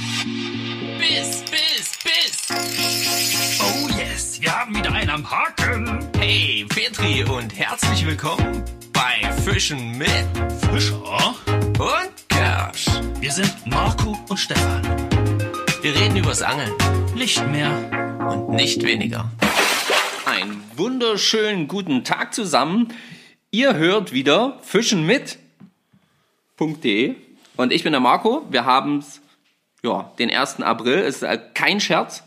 Biss, Biss, Biss. Oh yes, wir haben wieder einen am Haken. Hey, Petri und herzlich willkommen bei Fischen mit Fischer. und Kersch. Wir sind Marco und Stefan. Wir reden übers Angeln Nicht mehr. und nicht weniger. Einen wunderschönen guten Tag zusammen. Ihr hört wieder Fischen mit.de und ich bin der Marco. Wir haben ja, den 1. April. Ist halt kein Scherz.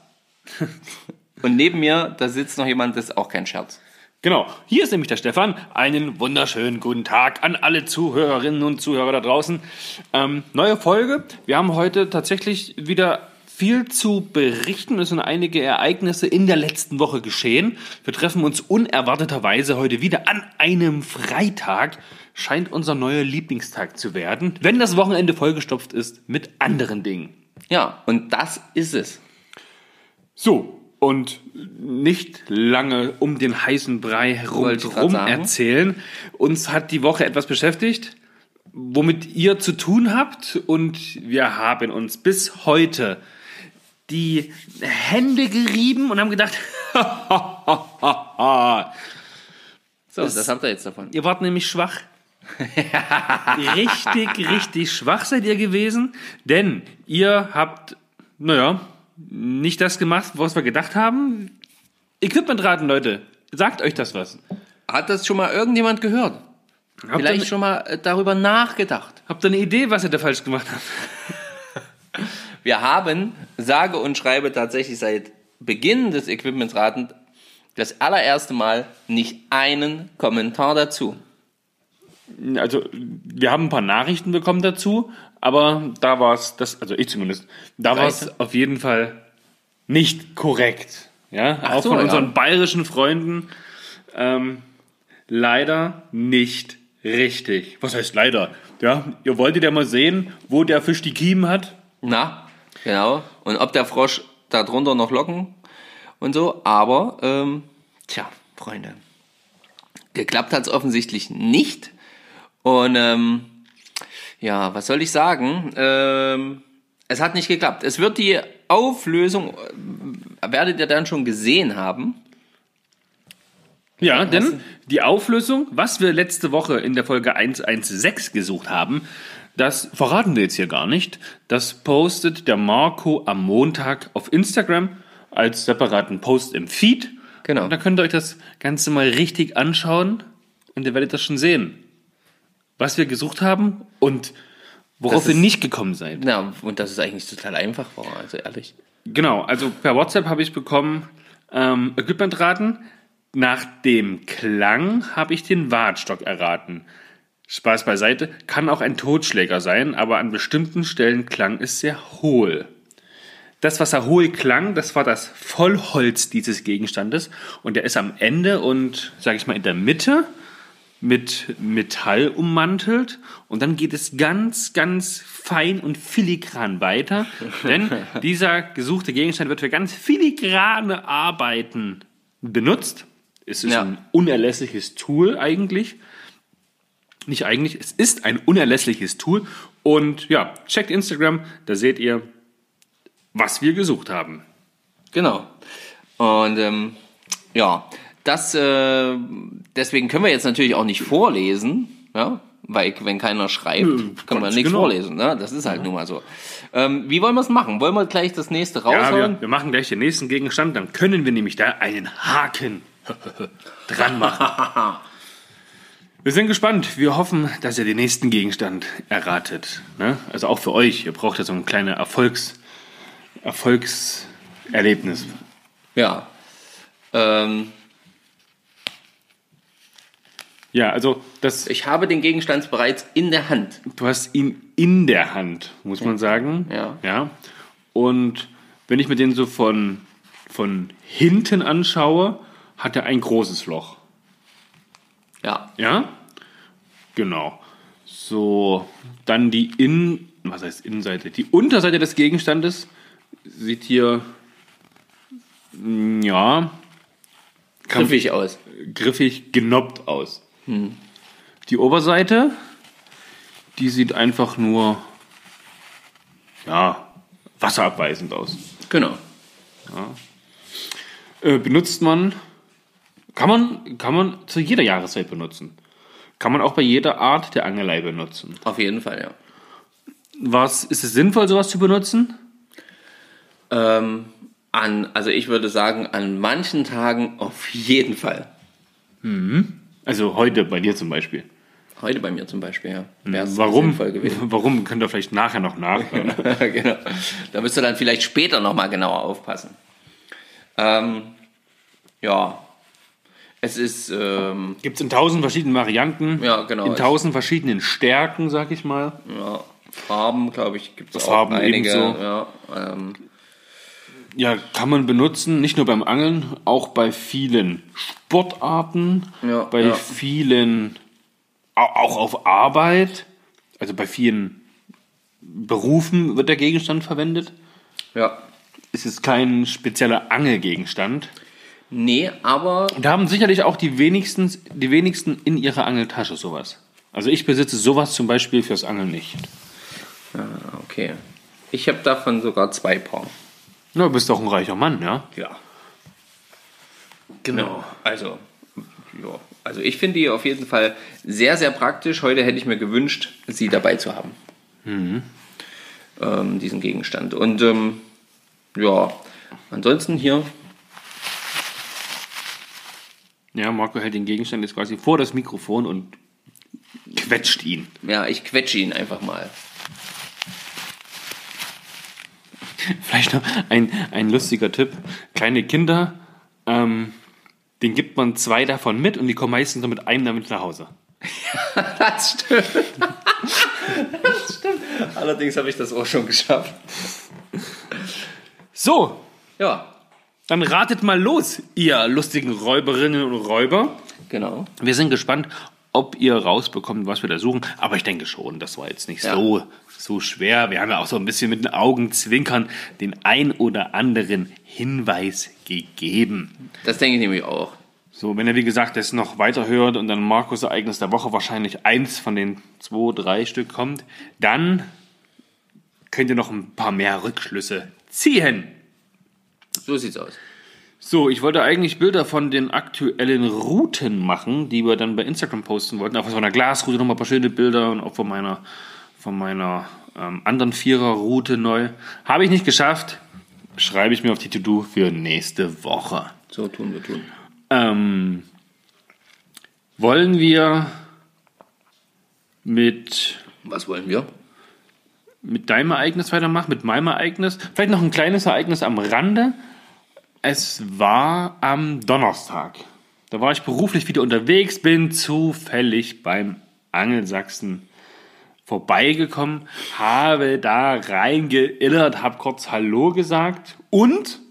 Und neben mir, da sitzt noch jemand, das ist auch kein Scherz. Genau, hier ist nämlich der Stefan. Einen wunderschönen guten Tag an alle Zuhörerinnen und Zuhörer da draußen. Ähm, neue Folge. Wir haben heute tatsächlich wieder viel zu berichten. Es sind einige Ereignisse in der letzten Woche geschehen. Wir treffen uns unerwarteterweise heute wieder an einem Freitag. Scheint unser neuer Lieblingstag zu werden, wenn das Wochenende vollgestopft ist mit anderen Dingen. Ja, und das ist es. So, und nicht lange um den heißen Brei sagen. erzählen. Uns hat die Woche etwas beschäftigt, womit ihr zu tun habt. Und wir haben uns bis heute die Hände gerieben und haben gedacht, So, das habt ihr jetzt davon. ihr wart nämlich schwach. Richtig, richtig schwach seid ihr gewesen, denn ihr habt, naja, nicht das gemacht, was wir gedacht haben. Equipmentraten, Leute, sagt euch das was. Hat das schon mal irgendjemand gehört? Habt Vielleicht ihr, schon mal äh, darüber nachgedacht. habt ihr eine Idee, was ihr da falsch gemacht habt? Wir haben, sage und schreibe tatsächlich seit Beginn des Equipmentsraten das allererste Mal nicht einen Kommentar dazu. Also, wir haben ein paar Nachrichten bekommen dazu, aber da war es, das, also ich zumindest, da war es auf jeden Fall nicht korrekt. Ja, auch so, von ja. unseren bayerischen Freunden ähm, leider nicht richtig. Was heißt leider? Ja, ihr wolltet ja mal sehen, wo der Fisch die Kiemen hat. Na, genau. Und ob der Frosch da drunter noch Locken und so. Aber, ähm, tja, Freunde, geklappt hat es offensichtlich nicht. Und ähm, ja, was soll ich sagen? Ähm, es hat nicht geklappt. Es wird die Auflösung, äh, werdet ihr dann schon gesehen haben. Ja, denn die Auflösung, was wir letzte Woche in der Folge 116 gesucht haben, das verraten wir jetzt hier gar nicht. Das postet der Marco am Montag auf Instagram als separaten Post im Feed. Genau. Und da könnt ihr euch das Ganze mal richtig anschauen und ihr werdet das schon sehen, was wir gesucht haben und worauf ist- nicht gekommen seid. Na, und das ist eigentlich total einfach war, also ehrlich. Genau, also per WhatsApp habe ich bekommen ähm, Equipmentraten. Nach dem Klang habe ich den Wartstock erraten. Spaß beiseite, kann auch ein Totschläger sein, aber an bestimmten Stellen klang es sehr hohl. Das, was er hohl klang, das war das Vollholz dieses Gegenstandes und der ist am Ende und, sage ich mal, in der Mitte mit Metall ummantelt und dann geht es ganz, ganz fein und filigran weiter, denn dieser gesuchte Gegenstand wird für ganz filigrane Arbeiten benutzt. Es ist Ja. ein unerlässliches Tool eigentlich. Nicht eigentlich, es ist ein unerlässliches Tool und ja, checkt Instagram, da seht ihr, was wir gesucht haben. Genau. Und ähm, ja, das äh, deswegen können wir jetzt natürlich auch nicht vorlesen, ja, weil wenn keiner schreibt, können wir nichts genau. vorlesen. Ne? Das ist halt nun mal so. Ähm, wie wollen wir es machen? Wollen wir gleich das nächste Ja, wir, raushauen? wir machen gleich den nächsten Gegenstand, dann können wir nämlich da einen Haken dran machen. Wir sind gespannt. Wir hoffen, dass ihr den nächsten Gegenstand erratet. Ne? Also auch für euch. Ihr braucht ja so ein kleines Erfolgs, Erfolgserlebnis. Ja. Ähm, Ja, also das, ich habe den Gegenstand bereits in der Hand. du hast ihn in der Hand, muss man sagen. Ja. ja. Und wenn ich mir den so von, von hinten anschaue, hat er ein großes Loch. Ja. Ja? Genau. So, dann die In... Was heißt Innenseite? Die Unterseite des Gegenstandes sieht hier... mm, Ja... Griffig aus. griffig genoppt aus. Die Oberseite, die sieht einfach nur... Ja, wasserabweisend aus. Genau. Äh, benutzt man, kann man, kann man zu jeder Jahreszeit benutzen. Kann man auch bei jeder Art der Angelei benutzen. Auf jeden Fall, ja. Was, ist es sinnvoll, sowas zu benutzen? Ähm, an, also ich würde sagen, an manchen Tagen auf jeden Fall. Also heute bei dir zum Beispiel. Heute bei mir zum Beispiel, ja. Wär's Warum? Warum? Könnt ihr vielleicht nachher noch nachhören. genau. Da müsst ihr dann vielleicht später nochmal genauer aufpassen. Ähm, ja. Es ist, ähm, Gibt es in tausend verschiedenen Varianten. Ja, genau. In tausend verschiedenen Stärken, sag ich mal. ja, Farben, glaube ich, gibt es auch Farben einige. ebenso. Ja, ähm, Ja, kann man benutzen, nicht nur beim Angeln, auch bei vielen Sportarten, Ja, bei ja. vielen, au- auch auf Arbeit, also bei vielen Berufen wird der Gegenstand verwendet. ja. Es ist kein spezieller Angelgegenstand. Nee, aber Da haben sicherlich auch die wenigsten, die wenigsten in ihrer Angeltasche sowas. Also ich besitze sowas zum Beispiel fürs Angeln nicht. okay. Ich habe davon sogar zwei Paar. Na, du bist doch ein reicher Mann, ja? Ja. Genau. Also, ja. Also ich finde die auf jeden Fall sehr, sehr praktisch. Heute hätte ich mir gewünscht, sie dabei zu haben. Ähm, diesen Gegenstand. Und ähm, ja, ansonsten hier, Ja, Marco hält den Gegenstand jetzt quasi vor das Mikrofon und quetscht ihn. ja, ich quetsche ihn einfach mal. Vielleicht noch ein, ein lustiger Tipp. Kleine Kinder, ähm, den gibt man zwei davon mit und die kommen meistens nur mit einem damit nach Hause. Das stimmt. das stimmt. Allerdings habe ich das auch schon geschafft. So, Ja, dann ratet mal los, ihr lustigen Räuberinnen und Räuber. genau. Wir sind gespannt, ob ihr rausbekommt, was wir da suchen. Aber ich denke schon, das war jetzt nicht Ja. so, so schwer. Wir haben ja auch so ein bisschen mit den Augenzwinkern den ein oder anderen Hinweis gegeben. Das denke ich nämlich auch. So, wenn ihr wie gesagt das noch weiterhört und dann Markus Ereignis der Woche wahrscheinlich eins von den zwei, drei Stück kommt, dann könnt ihr noch ein paar mehr Rückschlüsse ziehen. So sieht's aus. So, ich wollte eigentlich Bilder von den aktuellen Routen machen, die wir dann bei Instagram posten wollten. Auch von einer Glasroute noch mal ein paar schöne Bilder und auch von meiner, von meiner ähm, anderen Vierer-Route neu. Habe ich nicht geschafft. Schreibe ich mir auf die To-Do für nächste Woche. So tun wir tun. Ähm, wollen wir mit, Was wollen wir? mit deinem Ereignis weitermachen, mit meinem Ereignis? Vielleicht noch ein kleines Ereignis am Rande. Es war am Donnerstag. Da war ich beruflich wieder unterwegs, bin zufällig beim Angelsachsen vorbeigekommen, habe da reingeillert, habe kurz Hallo gesagt und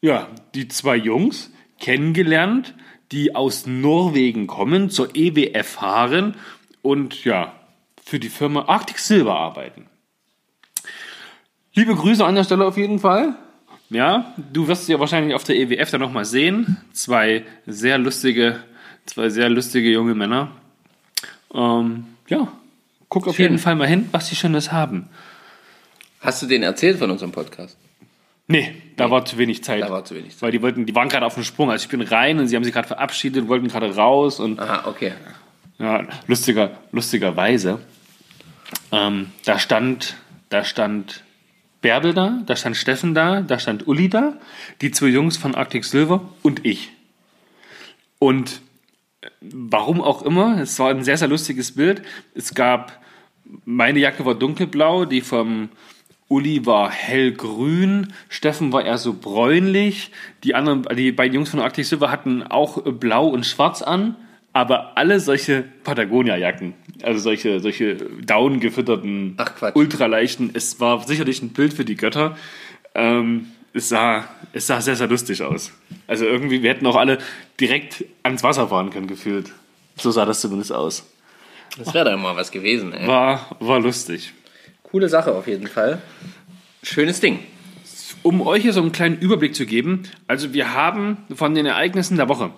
ja, die zwei Jungs kennengelernt, die aus Norwegen kommen, zur EWF fahren und ja, für die Firma Arctic Silver arbeiten. Liebe Grüße an der Stelle auf jeden Fall. Ja, du wirst sie ja wahrscheinlich auf der EWF dann nochmal sehen. Zwei sehr lustige, zwei sehr lustige junge Männer. Ähm, ja, guck auf Schön. jeden Fall mal hin, was sie Schönes haben. Hast du denen erzählt von unserem Podcast? Nee, da war zu wenig Zeit. Da war zu wenig Zeit. Weil die wollten, die waren gerade auf dem Sprung. Also ich bin rein und sie haben sich gerade verabschiedet, wollten gerade raus und Aha, okay. ja, lustiger, lustigerweise. Ähm, da stand, da stand Bärbel da, da stand Steffen da, da stand Uli da, die zwei Jungs von Arctic Silver und ich. Und äh, warum auch immer, es war ein sehr, sehr lustiges Bild. Es gab, meine Jacke war dunkelblau, die vom Uli war hellgrün, Steffen war eher so bräunlich, die anderen, die beiden Jungs von Arctic Silver hatten auch äh, blau und schwarz an, aber alle solche Patagonia-Jacken, also solche, solche down gefütterten, ultraleichten. Es war sicherlich ein Bild für die Götter. Ähm, es, sah, es sah sehr, sehr lustig aus. Also irgendwie, wir hätten auch alle direkt ans Wasser fahren können, gefühlt. So sah das zumindest aus. Das wäre doch mal was gewesen, ey. War, war lustig. Coole Sache auf jeden Fall. Schönes Ding. Um euch hier so einen kleinen Überblick zu geben, also wir haben von den Ereignissen der Woche.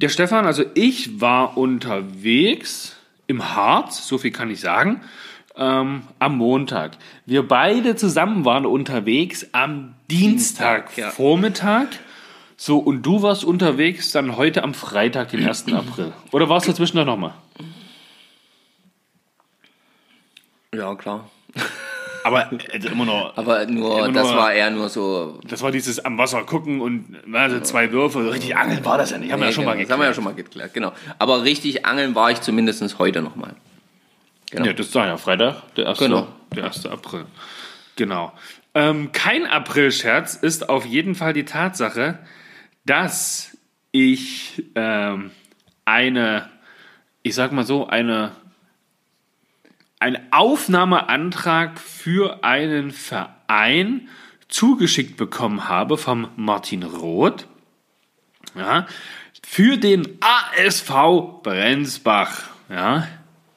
Der Stefan, also ich war unterwegs im Harz, so viel kann ich sagen. ähm, am Montag. Wir beide zusammen waren unterwegs am Dienstag, Dienstag, ja. Vormittag. So, und du warst unterwegs dann heute am Freitag, den 1. April. Oder warst du dazwischen noch mal? Ja, klar. Aber also immer noch. Aber nur, Immer das nur- war eher nur so. Das war dieses am Wasser gucken und also zwei Würfe. So richtig angeln war das ja nicht. Haben wir ja schon mal genau, das haben wir ja geklärt. schon mal geklärt, genau. Aber richtig angeln war ich zumindest heute nochmal. Genau. Ja, das ist ja Freitag, der 1. Genau. Der 1. April. Genau. Ähm, kein April-Scherz ist auf jeden Fall die Tatsache, dass ich ähm, eine, ich sag mal so, eine, einen Aufnahmeantrag für einen Verein zugeschickt bekommen habe vom Martin Roth. Ja, für den ASV Brenzbach. Ja,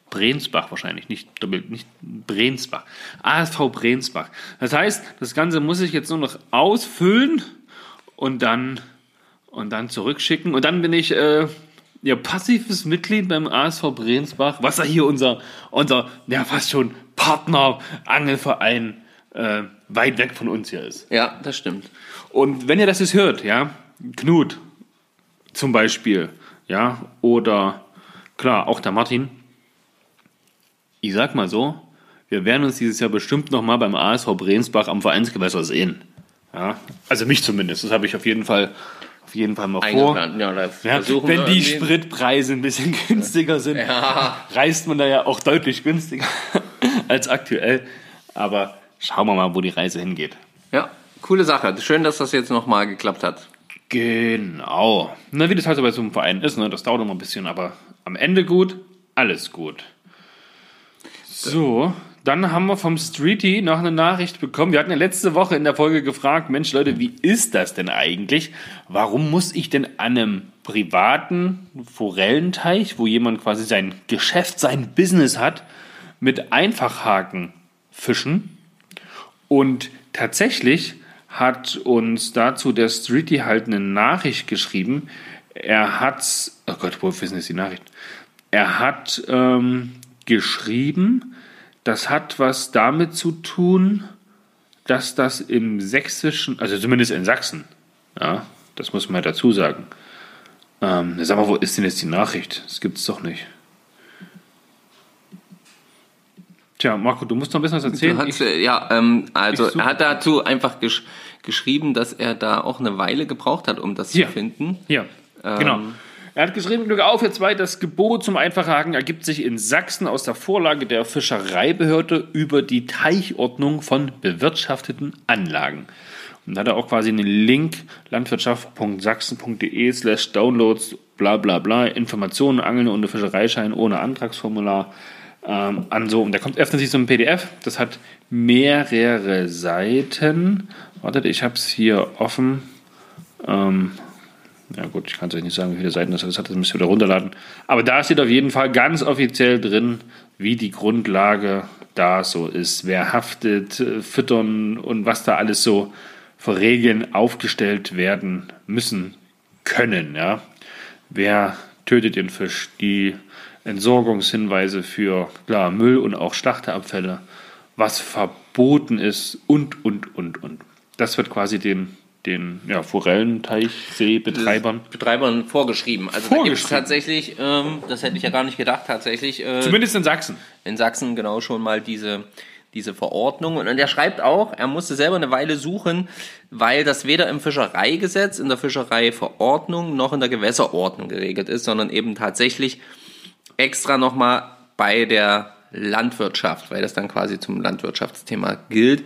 Brenzbach wahrscheinlich, nicht doppelt, nicht Brenzbach. ASV Brenzbach. Das heißt, das Ganze muss ich jetzt nur noch ausfüllen und dann, und dann zurückschicken. Und dann bin ich äh, ja, passives Mitglied beim ASV Brenzbach, was ja hier unser, unser ja, fast schon Partner, Angelverein, äh, weit weg von uns hier ist. Ja, das stimmt. Und wenn ihr das jetzt hört, ja, Knut zum Beispiel, ja, oder klar, auch der Martin, ich sag mal so, wir werden uns dieses Jahr bestimmt nochmal beim ASV Brensbach am Vereinsgewässer sehen. Ja, also mich zumindest, das habe ich auf jeden Fall, auf jeden Fall mal vor. Ja, Ja, wenn die Spritpreise ein bisschen günstiger sind, Ja. reist man da ja auch deutlich günstiger als aktuell. Aber schauen wir mal, wo die Reise hingeht. Ja, coole Sache. Schön, dass das jetzt nochmal geklappt hat. Genau. Na, wie das halt so bei so einem Verein ist, ne? das dauert immer ein bisschen, aber am Ende gut, alles gut. So, dann haben wir vom Streety noch eine Nachricht bekommen. Wir hatten ja letzte Woche in der Folge gefragt, Mensch Leute, wie ist das denn eigentlich? Warum muss ich denn an einem privaten Forellenteich, wo jemand quasi sein Geschäft, sein Business hat, mit Einfachhaken fischen? Und tatsächlich hat uns dazu der Streety halt eine Nachricht geschrieben. Er hat, oh Gott, wo ist die Nachricht? Er hat ähm, geschrieben, das hat was damit zu tun, dass das im Sächsischen, also zumindest in Sachsen, ja, das muss man dazu sagen. Ähm, sag mal, wo ist denn jetzt die Nachricht? Das gibt's doch nicht. Tja, Marco, du musst noch ein bisschen was erzählen. Hast, äh, ja, ähm, also ich er hat dazu einfach gesch geschrieben, dass er da auch eine Weile gebraucht hat, um das Hier. zu finden. Hier, genau. Er hat geschrieben, Glück auf, jetzt weiter. Das Gebot zum Einfachhaken ergibt sich in Sachsen aus der Vorlage der Fischereibehörde über die Teichordnung von bewirtschafteten Anlagen. Und da hat er auch quasi einen Link, landwirtschaft.sachsen.de slash downloads, bla bla bla, Informationen, Angeln ohne Fischereischein, ohne Antragsformular ähm, an so. Und der kommt öffnet sich so ein PDF, das hat mehrere Seiten. Wartet, ich habe es hier offen. Ähm, ja gut, ich kann es euch nicht sagen, wie viele Seiten das hat. Das müsst ihr wieder runterladen. Aber da steht auf jeden Fall ganz offiziell drin, wie die Grundlage da so ist. Wer haftet, füttern und was da alles so für Regeln aufgestellt werden müssen können. Ja? Wer tötet den Fisch? Die Entsorgungshinweise für klar, Müll und auch Schlachterabfälle. Was verboten ist und, und, und, und. Das wird quasi den den ja, Forellenteichseebetreibern. Betreibern vorgeschrieben. Also da gibt es Vorgeschrieben. tatsächlich, ähm, das hätte ich ja gar nicht gedacht, tatsächlich äh, Zumindest in Sachsen. in Sachsen genau schon mal diese, diese Verordnung. Und er schreibt auch, er musste selber eine Weile suchen, weil das weder im Fischereigesetz, in der Fischereiverordnung noch in der Gewässerordnung geregelt ist, sondern eben tatsächlich extra nochmal bei der Landwirtschaft, weil das dann quasi zum Landwirtschaftsthema gilt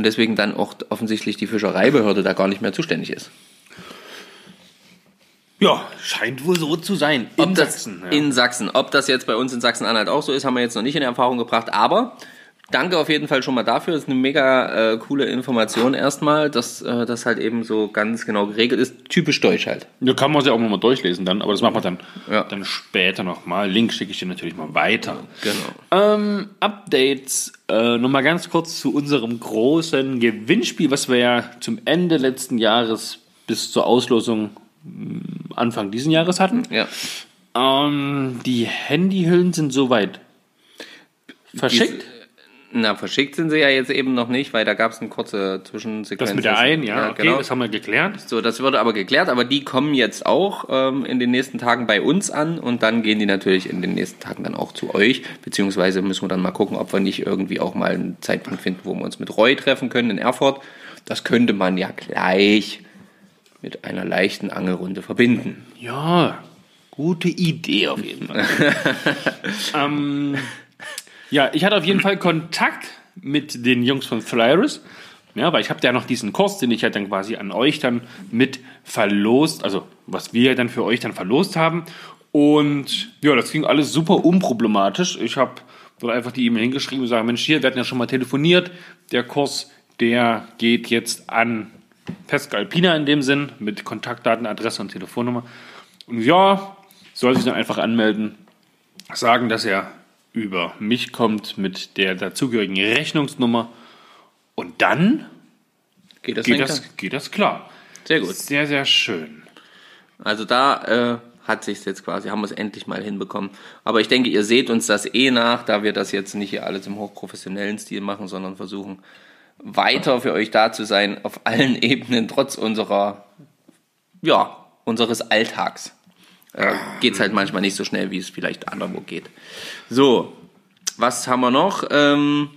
und deswegen dann auch offensichtlich die Fischereibehörde da gar nicht mehr zuständig ist. Ja, scheint wohl so zu sein. In das Sachsen. Ja. In Sachsen. Ob das jetzt bei uns in Sachsen-Anhalt auch so ist, haben wir jetzt noch nicht in Erfahrung gebracht. Aber danke auf jeden Fall schon mal dafür. Das ist eine mega äh, coole Information erstmal, dass äh, das halt eben so ganz genau geregelt ist. Typisch deutsch halt. Da kann man sich auch mal durchlesen dann, aber das machen wir dann, Ja. dann später nochmal. Link schicke ich dir natürlich mal weiter. Genau. Ähm, Updates. Äh, Nochmal ganz kurz zu unserem großen Gewinnspiel, was wir ja zum Ende letzten Jahres bis zur Auslosung mh, Anfang diesen Jahres hatten. Ja. Ähm, die Handyhüllen sind soweit verschickt. Na, verschickt sind sie ja jetzt eben noch nicht, weil da gab es eine kurze Zwischensequenz. Das mit der einen, ja, okay, genau. das haben wir geklärt. So, das wurde aber geklärt, aber die kommen jetzt auch ähm, in den nächsten Tagen bei uns an und dann gehen die natürlich in den nächsten Tagen dann auch zu euch, beziehungsweise müssen wir dann mal gucken, ob wir nicht irgendwie auch mal einen Zeitpunkt finden, wo wir uns mit Roy treffen können in Erfurt. Das könnte man ja gleich mit einer leichten Angelrunde verbinden. Ja, gute Idee auf jeden Fall. ähm, ja, ich hatte auf jeden Fall Kontakt mit den Jungs von Thryris. Ja, weil ich habe ja noch diesen Kurs, den ich halt dann quasi an euch dann mit verlost, also was wir dann für euch dann verlost haben. Und ja, das ging alles super unproblematisch. Ich habe dort einfach die E-Mail hingeschrieben und sagen, Mensch, hier, wir hatten ja schon mal telefoniert. Der Kurs, der geht jetzt an Pesca Alpina in dem Sinn, mit Kontaktdaten, Adresse und Telefonnummer. Und ja, soll sich dann einfach anmelden, sagen, dass er über mich kommt mit der dazugehörigen Rechnungsnummer. Und dann Geht das, geht das, klar? geht das klar. Sehr gut. Sehr, sehr schön. Also da äh, hat sich jetzt quasi, haben wir es endlich mal hinbekommen. Aber ich denke, ihr seht uns das eh nach, da wir das jetzt nicht hier alles im hochprofessionellen Stil machen, sondern versuchen weiter für euch da zu sein auf allen Ebenen, trotz unserer, ja, unseres Alltags. Äh, Geht es halt manchmal nicht so schnell, wie es vielleicht anderwo geht. So, was haben wir noch? Ähm,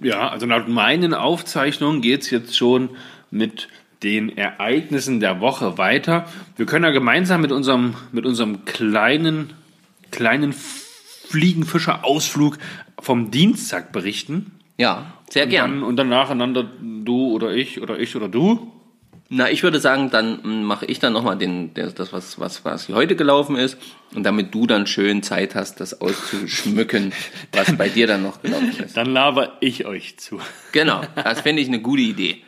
Ja, also laut meinen Aufzeichnungen geht es jetzt schon mit den Ereignissen der Woche weiter. Wir können ja gemeinsam mit unserem, mit unserem kleinen, kleinen Fliegenfischer-Ausflug vom Dienstag berichten. ja, sehr gern. Dann, und dann nacheinander du oder ich oder ich oder du. Na, ich würde sagen, dann mache ich dann nochmal den, der- das, was, was, was heute gelaufen ist. Und damit du dann schön Zeit hast, das auszuschmücken, was bei dir dann noch gelaufen ist. Dann laber ich euch zu. Genau, das finde ich eine gute Idee.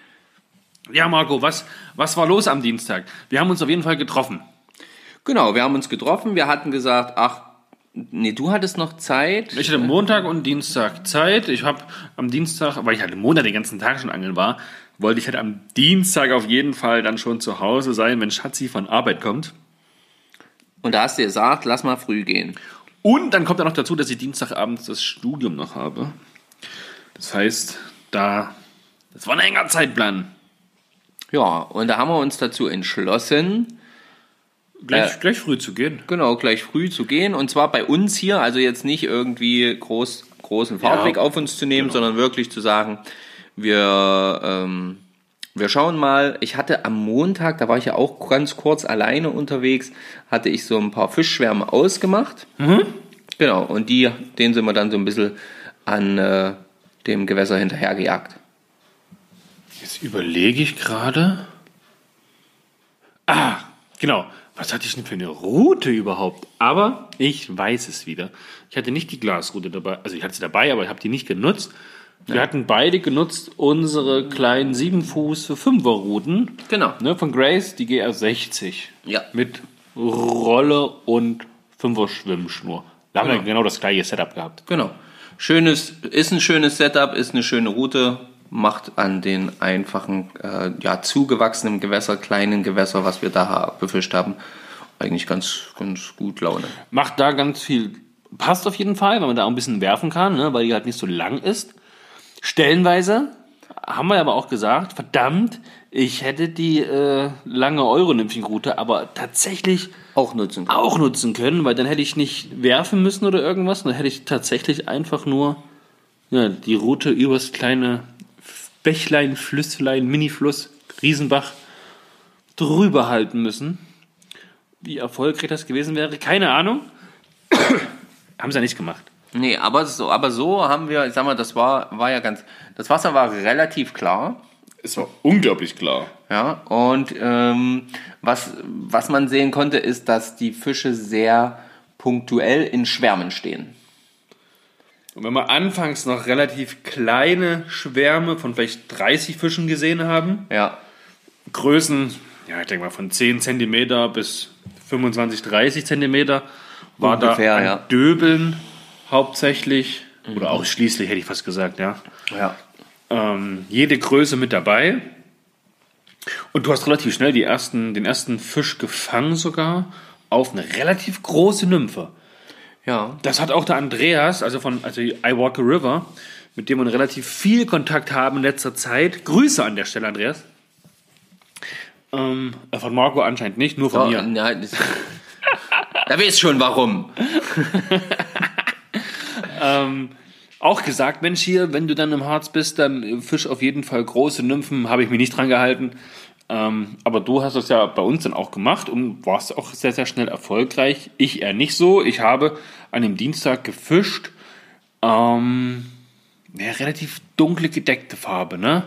Ja, Marco, was, was war los am Dienstag? Wir haben uns auf jeden Fall getroffen. Genau, wir haben uns getroffen. Wir hatten gesagt, ach, nee, du hattest noch Zeit. Ich hatte Montag und Dienstag Zeit. Ich habe am Dienstag, weil ich halt Montag den ganzen Tag schon angeln war, wollte ich halt am Dienstag auf jeden Fall dann schon zu Hause sein, wenn Schatzi von Arbeit kommt. Und da hast du gesagt, lass mal früh gehen. Und dann kommt ja noch dazu, dass ich Dienstagabends das Studium noch habe. Das heißt, da, das war ein enger Zeitplan. Ja, und da haben wir uns dazu entschlossen, Gleich, Äh. gleich früh zu gehen. genau, gleich früh zu gehen. Und zwar bei uns hier, also jetzt nicht irgendwie groß, großen Fahrtweg Ja, auf uns zu nehmen, genau. sondern wirklich zu sagen, wir, ähm, wir schauen mal. Ich hatte am Montag, da war ich ja auch ganz kurz alleine unterwegs, hatte ich so ein paar Fischschwärme ausgemacht. Mhm. Genau, und die, den sind wir dann so ein bisschen an äh, dem Gewässer hinterhergejagt. Jetzt überlege ich gerade. Ah, genau. Was hatte ich denn für eine Route überhaupt? Aber ich weiß es wieder. Ich hatte nicht die Glasroute dabei. Also ich hatte sie dabei, aber ich habe die nicht genutzt. Wir hatten beide genutzt unsere kleinen 7 Fuß für 5er Routen. Genau. Ne, von Grace, die GR60. Ja. Mit Rolle und 5er Schwimmschnur. Da haben wir Genau. genau das gleiche Setup gehabt. Genau. Schönes, ist ein schönes Setup, ist eine schöne Route, macht an den einfachen, äh, ja, zugewachsenen Gewässer, kleinen Gewässer, was wir da befischt haben, eigentlich ganz, ganz gut Laune. Macht da ganz viel. Passt auf jeden Fall, weil man da auch ein bisschen werfen kann, ne, weil die halt nicht so lang ist. Stellenweise haben wir aber auch gesagt, verdammt, ich hätte die äh, lange Euro-Nymphenroute aber tatsächlich Auch nutzen können. auch nutzen können, weil dann hätte ich nicht werfen müssen oder irgendwas, dann hätte ich tatsächlich einfach nur ja, die Route übers kleine Bächlein, Flüsslein, Minifluss, Riesenbach drüber halten müssen. Wie erfolgreich das gewesen wäre, keine Ahnung. Haben sie ja nicht gemacht. Nee, aber so, aber so haben wir, ich sag mal, das war, war ja ganz, das Wasser war relativ klar. Es war unglaublich klar. Ja, und ähm, was, was man sehen konnte, ist, dass die Fische sehr punktuell in Schwärmen stehen. Und wenn wir anfangs noch relativ kleine Schwärme von vielleicht 30 Fischen gesehen haben, Ja, Größen, ja, ich denke mal von 10 cm bis 25, 30 cm, war Ungefähr, da an ja. Döbeln hauptsächlich, oder ausschließlich hätte ich fast gesagt, ja. ja. Ähm, jede Größe mit dabei. Und du hast relativ schnell die ersten, den ersten Fisch gefangen sogar auf eine relativ große Nymphe. Ja. Das hat auch der Andreas, also von also I Walk a River, mit dem wir relativ viel Kontakt haben in letzter Zeit. Grüße an der Stelle, Andreas. Ähm, äh, von Marco anscheinend nicht, nur von Ja, mir. ja, das, da weißt schon warum. Auch gesagt, Mensch, hier, wenn du dann im Harz bist, dann äh, Fisch auf jeden Fall große Nymphen, habe ich mich nicht dran gehalten. Ähm, aber du hast das ja bei uns dann auch gemacht und warst auch sehr, sehr schnell erfolgreich. Ich eher nicht so. Ich habe an dem Dienstag gefischt. Ähm, ja, relativ dunkle gedeckte Farbe, ne?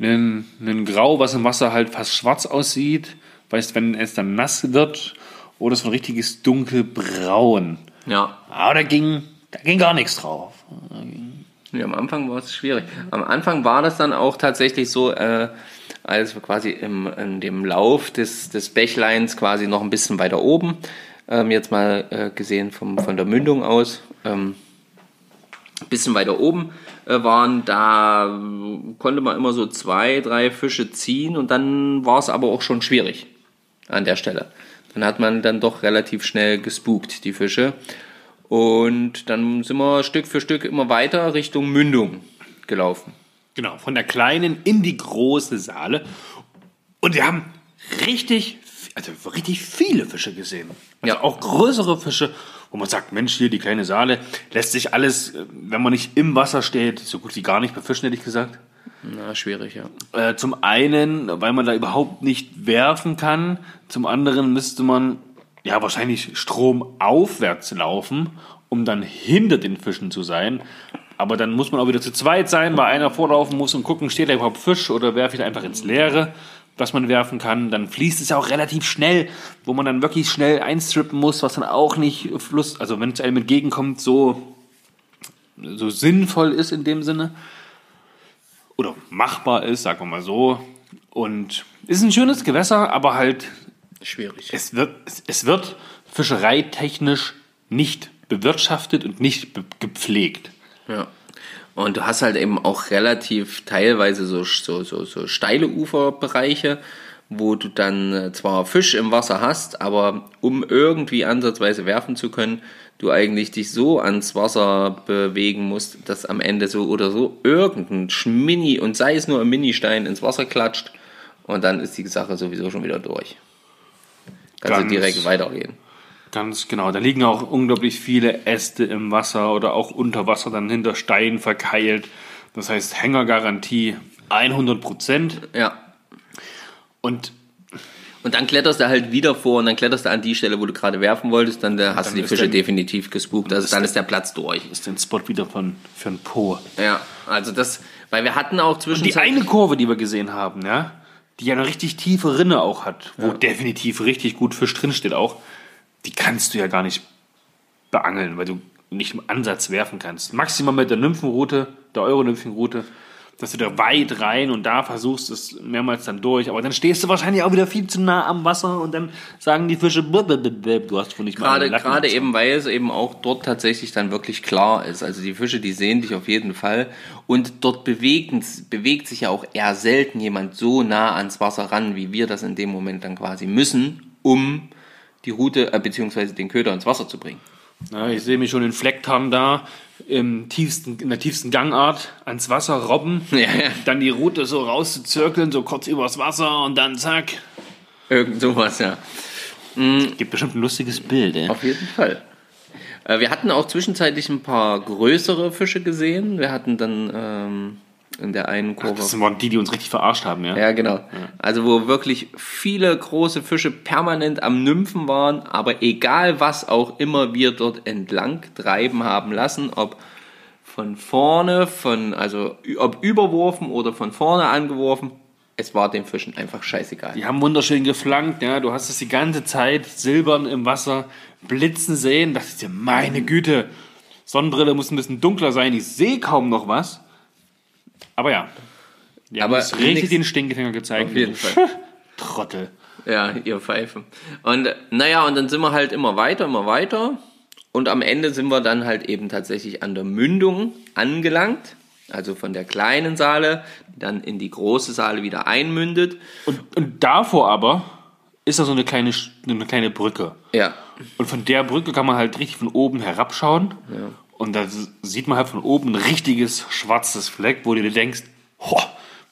Ein, ein Grau, was im Wasser halt fast schwarz aussieht. Weißt, wenn es dann nass wird, oder so ein richtiges dunkelbraun. Ja. Aber da ging, da ging gar nichts drauf. Ja, am Anfang war es schwierig. Am Anfang war das dann auch tatsächlich so, äh, als wir quasi im, in dem Lauf des, des Bächleins quasi noch ein bisschen weiter oben, ähm, jetzt mal äh, gesehen vom, von der Mündung aus, ähm, ein bisschen weiter oben äh, waren, da konnte man immer so zwei, drei Fische ziehen und dann war es aber auch schon schwierig an der Stelle. Dann hat man dann doch relativ schnell gespukt, die Fische. Und dann sind wir Stück für Stück immer weiter Richtung Mündung gelaufen. Genau, von der kleinen in die große Saale. Und wir haben richtig, also richtig viele Fische gesehen. Also Ja. auch größere Fische, wo man sagt, Mensch, hier die kleine Saale, lässt sich alles, äh, wenn man nicht im Wasser steht, so gut wie gar nicht befischen, hätte ich gesagt. Na, schwierig, ja. Äh, zum einen, weil man da überhaupt nicht werfen kann. Zum anderen müsste man ja wahrscheinlich stromaufwärts laufen, um dann hinter den Fischen zu sein. Aber dann muss man auch wieder zu zweit sein, weil einer vorlaufen muss und gucken, steht da überhaupt Fisch oder werfe ich da einfach ins Leere, was man werfen kann. Dann fließt es ja auch relativ schnell, wo man dann wirklich schnell einstrippen muss, was dann auch nicht Fluss, also wenn es einem entgegenkommt, so, so sinnvoll ist in dem Sinne oder machbar ist, sagen wir mal so. Und ist ein schönes Gewässer, aber halt, Schwierig. es wird, es, es wird fischereitechnisch nicht bewirtschaftet und nicht be gepflegt. Ja. Und du hast halt eben auch relativ teilweise so, so, so, so steile Uferbereiche, wo du dann äh, zwar Fisch im Wasser hast, aber um irgendwie ansatzweise werfen zu können, du eigentlich dich so ans Wasser bewegen musst, dass am Ende so oder so irgendein Schmini und sei es nur ein Ministein ins Wasser klatscht und dann ist die Sache sowieso schon wieder durch. Kannst du Ganz- direkt weitergehen. Ganz genau. Da liegen auch unglaublich viele Äste im Wasser oder auch unter Wasser dann hinter Steinen verkeilt. Das heißt Hängergarantie 100 Prozent. Ja. Und Und dann kletterst du halt wieder vor und dann kletterst du an die Stelle, wo du gerade werfen wolltest, dann äh, hast Dann du die Fische dann- definitiv gespukt. Also dann ist der Platz durch. ist den Spot wieder von, für ein Po. Ja, also das, weil wir hatten auch Die zwischenzeitlich... eine Kurve, die wir gesehen haben, ja, die ja eine richtig tiefe Rinne auch hat, wo definitiv richtig gut Fisch drinsteht auch, die kannst du ja gar nicht beangeln, weil du nicht im Ansatz werfen kannst. Maximal mit der Nymphenroute, der Euro-Nymphenroute, dass du da weit rein und da versuchst es mehrmals dann durch. Aber dann stehst du wahrscheinlich auch wieder viel zu nah am Wasser und dann sagen die Fische, du hast wohl nicht mal Gerade, Lappen gerade eben, weil es eben auch dort tatsächlich dann wirklich klar ist. Also die Fische, die sehen dich auf jeden Fall. Und dort bewegen, bewegt sich ja auch eher selten jemand so nah ans Wasser ran, wie wir das in dem Moment dann quasi müssen, um die Route äh, beziehungsweise den Köder ins Wasser zu bringen. Ja, ich sehe mich schon in Flecktarn da, im tiefsten, in der tiefsten Gangart, ans Wasser robben, Ja, ja. dann die Route so rauszuzirkeln, so kurz übers Wasser und dann zack. Irgend sowas, ja. Gibt bestimmt ein lustiges Bild, ey. Auf jeden Fall. Äh, Wir hatten auch zwischenzeitlich ein paar größere Fische gesehen. Wir hatten dann ähm, in der einen Kurve. Das waren die, die uns richtig verarscht haben, ja? ja, genau. Also wo wirklich viele große Fische permanent am Nymphen waren, aber egal was auch immer wir dort entlang treiben haben lassen, ob von vorne, von also ob überworfen oder von vorne angeworfen, es war den Fischen einfach scheißegal. Die haben wunderschön geflankt, ja. Du hast es die ganze Zeit silbern im Wasser blitzen sehen. Da dachte ich dir, meine Güte, Sonnenbrille muss ein bisschen dunkler sein. Ich sehe kaum noch was. Aber ja. Die haben Aber uns richtig den Stinkefinger gezeigt. Auf jeden Fall. Trottel. Ja, ihr Pfeifen. Und naja, und dann sind wir halt immer weiter, immer weiter. Und am Ende sind wir dann halt eben tatsächlich an der Mündung angelangt. Also von der kleinen Saale, die dann in die große Saale wieder einmündet. Und, und davor aber ist da so eine kleine, eine kleine Brücke. Ja, Und von der Brücke kann man halt richtig von oben herabschauen. Und da sieht man halt von oben ein richtiges schwarzes Fleck, wo du dir denkst, "Ho,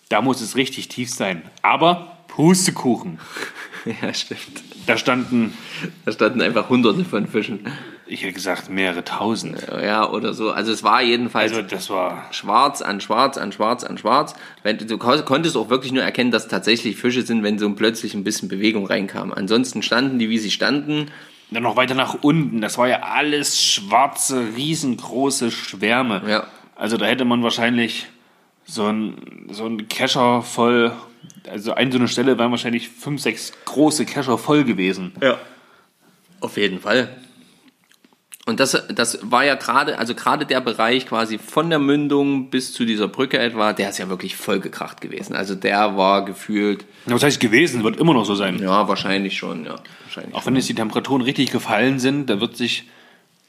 da muss es richtig tief sein. Aber Pustekuchen. Ja, stimmt. Da standen, Da standen einfach hunderte von Fischen. ich hätte gesagt, mehrere tausend. Ja, oder so. Also es war jedenfalls Also das war schwarz an schwarz an schwarz an schwarz. Wenn, du kon- konntest auch wirklich nur erkennen, dass tatsächlich Fische sind, wenn so plötzlich ein bisschen Bewegung reinkam. Ansonsten standen die, wie sie standen. Dann noch weiter nach unten. Das war ja alles schwarze, riesengroße Schwärme. Ja. Also da hätte man wahrscheinlich so ein, so ein Kescher voll, also an so eine Stelle wären wahrscheinlich fünf, sechs große Kescher voll gewesen. Ja. Auf jeden Fall. Und das, das war ja gerade, also gerade der Bereich quasi von der Mündung bis zu dieser Brücke etwa, der ist ja wirklich vollgekracht gewesen. Also der war gefühlt, Was heißt gewesen? Wird immer noch so sein. ja, wahrscheinlich schon, ja. Wahrscheinlich Auch wenn jetzt die Temperaturen richtig gefallen sind, da wird sich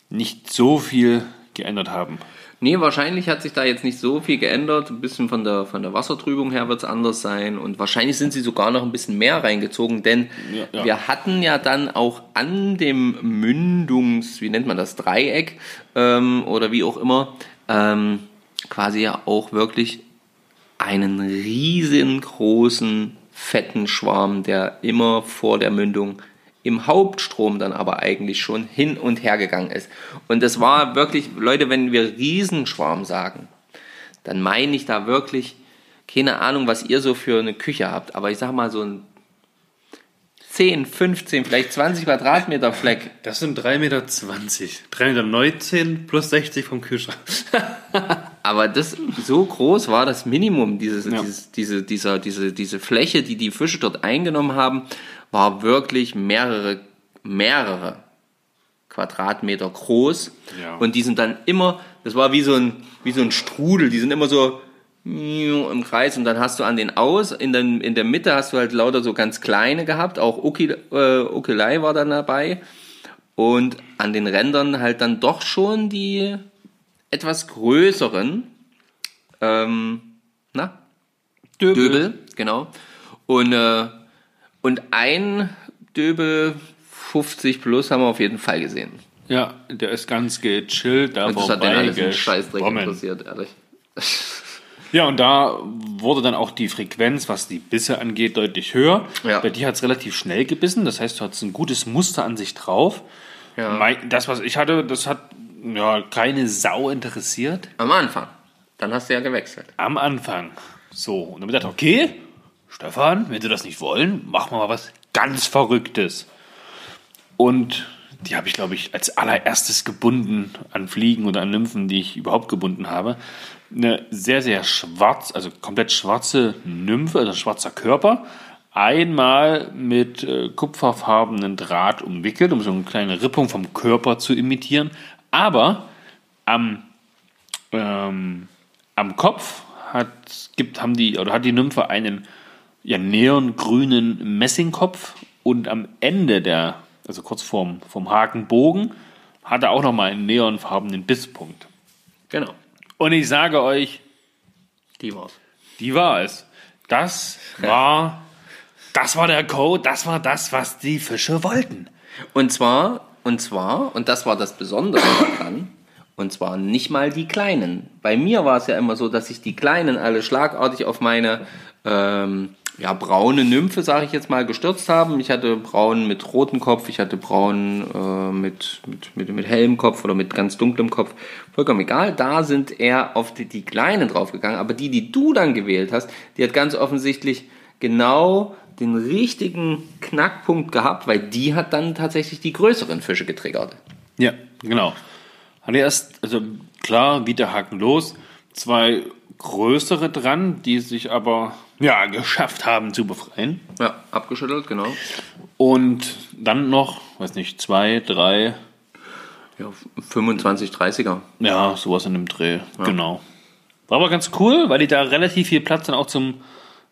nicht so viel geändert haben. Nee, wahrscheinlich hat sich da jetzt nicht so viel geändert. Ein bisschen von der, von der Wassertrübung her wird es anders sein. Und wahrscheinlich sind sie sogar noch ein bisschen mehr reingezogen, denn Ja, ja. wir hatten ja dann auch an dem Mündungs, wie nennt man das, Dreieck ähm, oder wie auch immer, ähm, quasi ja auch wirklich einen riesengroßen, fetten Schwarm, der immer vor der Mündung im Hauptstrom dann aber eigentlich schon hin und her gegangen ist. Und das war wirklich, Leute, wenn wir Riesenschwarm sagen, dann meine ich da wirklich, keine Ahnung, was ihr so für eine Küche habt, aber ich sag mal so ein 10, 15, vielleicht 20 Quadratmeter Fleck. Das sind 3,20 Meter. 3,19 Meter plus 60 vom Kühlschrank. Aber das so groß war das Minimum, dieses, Ja. dieses, diese, dieser, diese, diese Fläche, die die Fische dort eingenommen haben, war wirklich mehrere, mehrere Quadratmeter groß. Ja. Und die sind dann immer, das war wie so ein, wie so ein Strudel, die sind immer so im Kreis und dann hast du an den Aus, in, den, in der Mitte hast du halt lauter so ganz kleine gehabt, auch Uki, äh, Ukelei war dann dabei. Und an den Rändern halt dann doch schon die etwas größeren, ähm, na, Döbel, genau. Und, äh, und ein Döbel 50 plus haben wir auf jeden Fall gesehen. Ja, der ist ganz gechillt da Und das hat den alles einen Scheißdreck interessiert, ehrlich. Ja, und da wurde dann auch die Frequenz, was die Bisse angeht, deutlich höher. Ja. Bei dir hat es relativ schnell gebissen, das heißt, du hattest ein gutes Muster an sich drauf. Ja. Mein, das, was ich hatte, das hat ja, keine Sau interessiert. Am Anfang. Dann hast du ja gewechselt. Am Anfang. So, und dann hab ich gedacht, okay, Stefan, wenn Sie das nicht wollen, machen wir mal was ganz Verrücktes. Und die habe ich, glaube ich, als allererstes gebunden an Fliegen oder an Nymphen, die ich überhaupt gebunden habe. Eine sehr, sehr schwarz, also komplett schwarze Nymphe, also schwarzer Körper. Einmal mit äh, kupferfarbenen Draht umwickelt, um so eine kleine Rippung vom Körper zu imitieren. Aber am ähm, am Kopf hat, gibt, haben die, oder hat die Nymphe einen ja, neongrünen Messingkopf und am Ende der, also kurz vorm, vom Hakenbogen, hat er auch nochmal einen neonfarbenen Bisspunkt. Genau. Und ich sage euch, Die war's. die war es. Das war, das war der Code, das war das, was die Fische wollten. Und zwar, und zwar, und das war das Besondere daran, und zwar nicht mal die Kleinen. Bei mir war es ja immer so, dass sich die Kleinen alle schlagartig auf meine ähm, ja, braune Nymphe, sage ich jetzt mal, gestürzt haben. Ich hatte braun mit rotem Kopf, ich hatte braun äh, mit, mit, mit, mit hellem Kopf oder mit ganz dunklem Kopf. Vollkommen egal, da sind eher auf die, die Kleinen draufgegangen. Aber die, die du dann gewählt hast, die hat ganz offensichtlich genau den richtigen Knackpunkt gehabt, weil die hat dann tatsächlich die größeren Fische getriggert. Ja, genau. Hatte erst, also klar, Widerhaken los, zwei größere dran, die sich aber ja geschafft haben zu befreien. Ja, abgeschüttelt, genau. Und dann noch, weiß nicht, zwei, drei, Ja, 25, 30er. ja, sowas in dem Dreh, genau. War aber ganz cool, weil die da relativ viel Platz dann auch zum,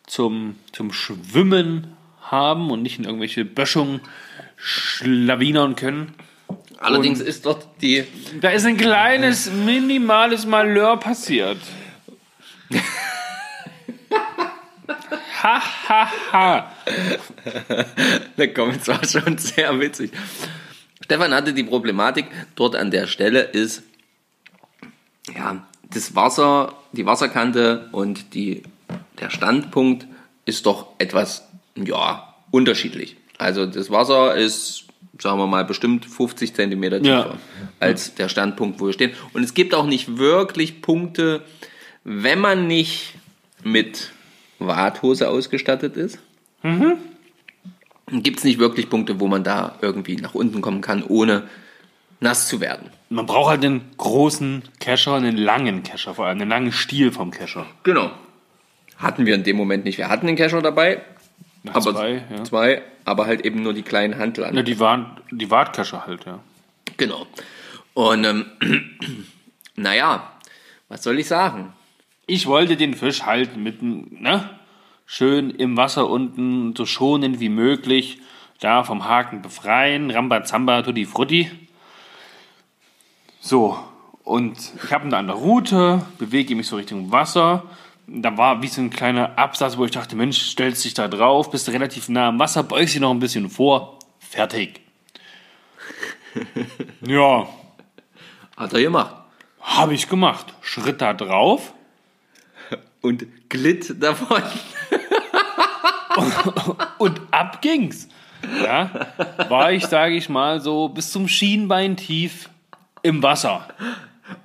zum, zum Schwimmen haben und nicht in irgendwelche Böschungen schlawinern können. Allerdings ist dort die. Da ist ein kleines, minimales Malheur passiert. ha, ha, ha. Der Comment war schon sehr witzig. Stefan hatte die Problematik, dort an der Stelle ist, ja, das Wasser, die Wasserkante und die, der Standpunkt ist doch etwas, ja, unterschiedlich. Also das Wasser ist, sagen wir mal, bestimmt 50 Zentimeter tiefer Ja. als der Standpunkt, wo wir stehen. Und es gibt auch nicht wirklich Punkte, wenn man nicht mit Warthose ausgestattet ist. Gibt es nicht wirklich Punkte, wo man da irgendwie nach unten kommen kann, ohne nass zu werden. Man braucht halt einen großen Kescher, einen langen Kescher, vor allem einen langen Stiel vom Kescher. Genau. Hatten wir in dem Moment nicht. Wir hatten den Kescher dabei, Na, aber zwei, ja. zwei, aber halt eben nur die kleinen Hantel an. ja die, Wart, die Wartkescher halt, ja. Genau. Und ähm, naja, was soll ich sagen? Ich wollte den Fisch halten mit, dem, ne? Schön im Wasser unten, so schonend wie möglich. Da vom Haken befreien. Rambazamba, tutti frutti. So. Und ich habe ihn da an der Route, bewege mich so Richtung Wasser. Da war wie so ein kleiner Absatz, wo ich dachte, Mensch, stellst dich da drauf, bist relativ nah am Wasser, beugst dich noch ein bisschen vor. Fertig. ja, Hat er gemacht. habe ich gemacht. Schritt da drauf. Und glitt davon. Und ab ging's. Ja, war ich, sage ich mal, so bis zum Schienbein tief im Wasser.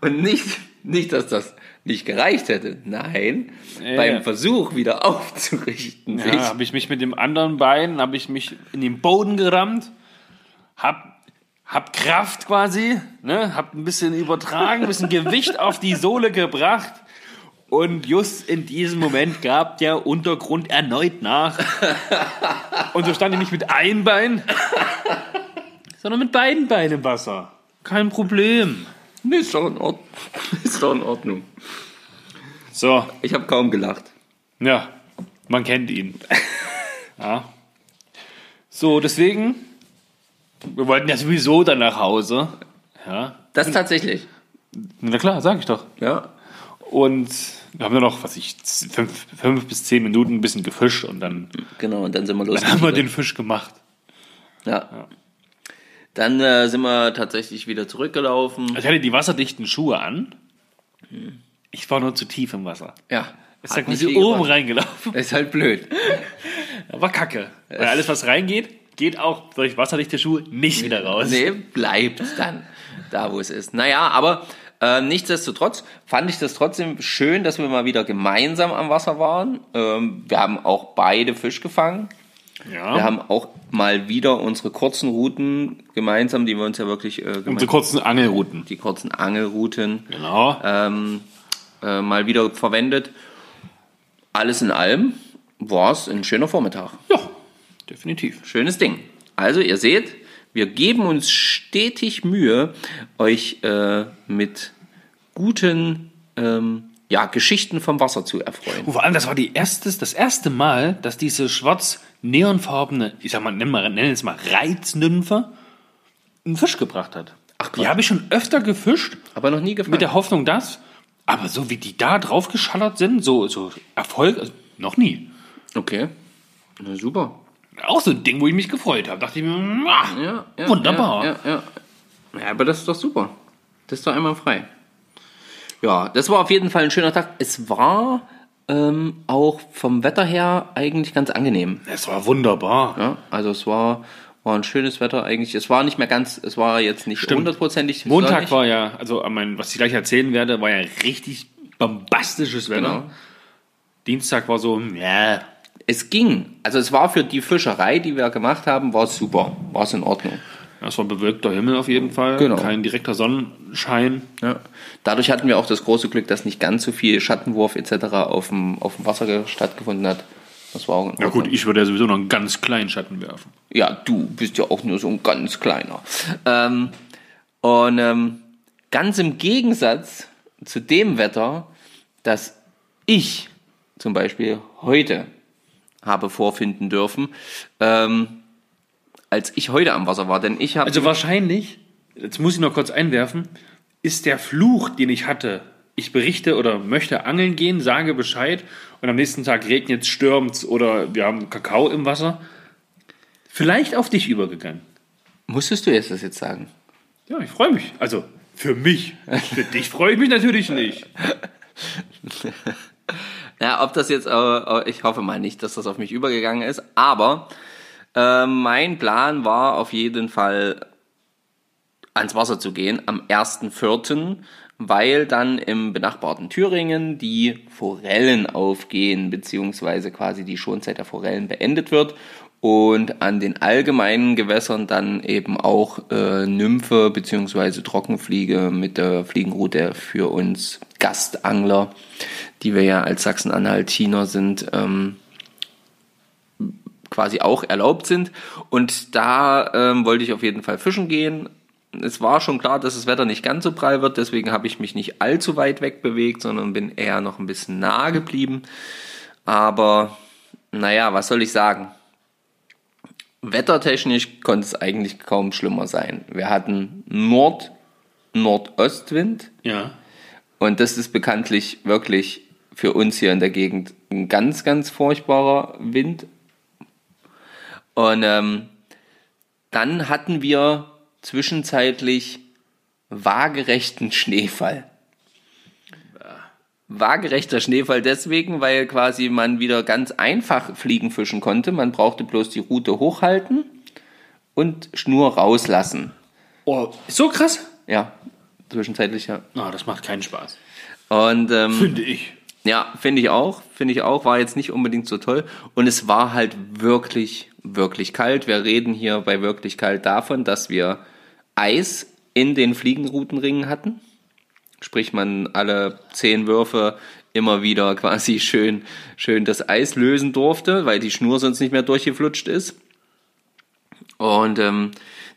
Und nicht, nicht, dass das nicht gereicht hätte. Nein, Ja. beim Versuch wieder aufzurichten. Ja, habe ich mich mit dem anderen Bein, habe ich mich in den Boden gerammt, hab, hab Kraft quasi, ne, hab ein bisschen übertragen, ein bisschen Gewicht auf die Sohle gebracht. Und just in diesem Moment gab der Untergrund erneut nach. Und so stand ich nicht mit einem Bein, sondern mit beiden Beinen im Wasser. Kein Problem. Nee, ist doch in Ordnung. Ist doch in Ordnung. So, Ich habe kaum gelacht. Ja, man kennt ihn. Ja. So, deswegen, wir wollten ja sowieso dann nach Hause. Ja. Das tatsächlich. Na klar, sag ich doch. Ja. Und wir haben ja noch, was ich, fünf, fünf bis zehn Minuten ein bisschen gefischt und dann, Genau, und dann sind wir los. dann haben wir den Fisch gemacht. Ja. Dann äh, sind wir tatsächlich wieder zurückgelaufen. Ich hatte die wasserdichten Schuhe an. Ich war nur zu tief im Wasser. Ja. Ist da quasi oben reingelaufen. Ist halt blöd. War kacke. Weil alles, was reingeht, geht auch durch wasserdichte Schuhe nicht wieder raus. Nee, bleibt dann da, wo es ist. Naja, aber äh, nichtsdestotrotz fand ich das trotzdem schön, dass wir mal wieder gemeinsam am Wasser waren. Ähm, wir haben auch beide Fisch gefangen. Ja. Wir haben auch mal wieder unsere kurzen Routen gemeinsam, die wir uns ja wirklich äh, so kurzen Angelrouten. die kurzen Angelrouten Genau. ähm, äh, mal wieder verwendet. Alles in allem war es ein schöner Vormittag. Ja, definitiv. Schönes Ding. Also ihr seht, wir geben uns stetig Mühe, euch äh, mit guten ähm, ja, Geschichten vom Wasser zu erfreuen. Und vor allem, das war die erstes, das erste Mal, dass diese schwarz-neonfarbene, ich sag mal, nennen wir nennen es mal Reiznymphe, einen Fisch gebracht hat. Ach, die habe ich schon öfter gefischt, Aber noch nie gefangen. mit der Hoffnung, dass, aber so wie die da drauf geschallert sind, so, so Erfolg, also noch nie. okay. Na, super. Auch so ein Ding, wo ich mich gefreut habe. Dachte ich mir, ah, Ja, ja, Wunderbar. Ja, ja, ja. aber das ist doch super. Das ist doch einmal frei. Ja, das war auf jeden Fall ein schöner Tag. Es war ähm, auch vom Wetter her eigentlich ganz angenehm. es war wunderbar. Ja, also es war, war ein schönes Wetter eigentlich. Es war nicht mehr ganz, es war jetzt nicht hundertprozentig Montag sonnig. war ja, also mein, was ich gleich erzählen werde, war ja richtig bombastisches Wetter. Genau. Dienstag war so, ja, Es ging. Also es war für die Fischerei, die wir gemacht haben, war es super. War es in Ordnung. es war bewölkter Himmel auf jeden Fall. Genau. Kein direkter Sonnenschein. Ja. Dadurch hatten wir auch das große Glück, dass nicht ganz so viel Schattenwurf etc. auf dem, auf dem Wasser ge- stattgefunden hat. Das war auch Ja gut, ich würde ja sowieso noch einen ganz kleinen Schatten werfen. Ja, du bist ja auch nur so ein ganz kleiner. Ähm, und ähm, ganz im Gegensatz zu dem Wetter, das ich zum Beispiel heute habe vorfinden dürfen, ähm, als ich heute am Wasser war. Denn ich habe Also wahrscheinlich, jetzt muss ich noch kurz einwerfen, ist der Fluch, den ich hatte, ich berichte oder möchte angeln gehen, sage Bescheid und am nächsten Tag regnet es, stürmt oder wir haben Kakao im Wasser, vielleicht auf dich übergegangen. Musstest du jetzt das jetzt sagen? Ja, ich freue mich. Also, für mich. Für dich freue ich mich natürlich nicht. Ja, ob das jetzt, äh, ich hoffe mal nicht, dass das auf mich übergegangen ist, aber äh, mein Plan war auf jeden Fall ans Wasser zu gehen am 1.4., weil dann im benachbarten Thüringen die Forellen aufgehen, beziehungsweise quasi die Schonzeit der Forellen beendet wird und an den allgemeinen Gewässern dann eben auch äh, Nymphe beziehungsweise Trockenfliege mit der Fliegenroute für uns Gastangler, die wir ja als Sachsen-Anhaltiner sind, ähm, quasi auch erlaubt sind. Und da ähm, wollte ich auf jeden Fall fischen gehen. Es war schon klar, dass das Wetter nicht ganz so prall wird, deswegen habe ich mich nicht allzu weit weg bewegt, sondern bin eher noch ein bisschen nah geblieben. Aber naja, was soll ich sagen? Wettertechnisch konnte es eigentlich kaum schlimmer sein. Wir hatten Nord, Nordostwind Ja. und das ist bekanntlich wirklich für uns hier in der Gegend ein ganz, ganz furchtbarer Wind. Und ähm, dann hatten wir zwischenzeitlich waagerechten Schneefall. Waagerechter Schneefall deswegen, weil quasi man wieder ganz einfach Fliegen fischen konnte. Man brauchte bloß die Route hochhalten und Schnur rauslassen. Oh, so krass? Ja, zwischenzeitlich ja. Na, das macht keinen Spaß. Und ähm, Finde ich. Ja, finde ich auch. Finde ich auch. War jetzt nicht unbedingt so toll. Und es war halt wirklich, wirklich kalt. Wir reden hier bei wirklich kalt davon, dass wir Eis in den Fliegenroutenringen hatten. Sprich, man alle zehn Würfe immer wieder quasi schön, schön das Eis lösen durfte, weil die Schnur sonst nicht mehr durchgeflutscht ist. Und ähm,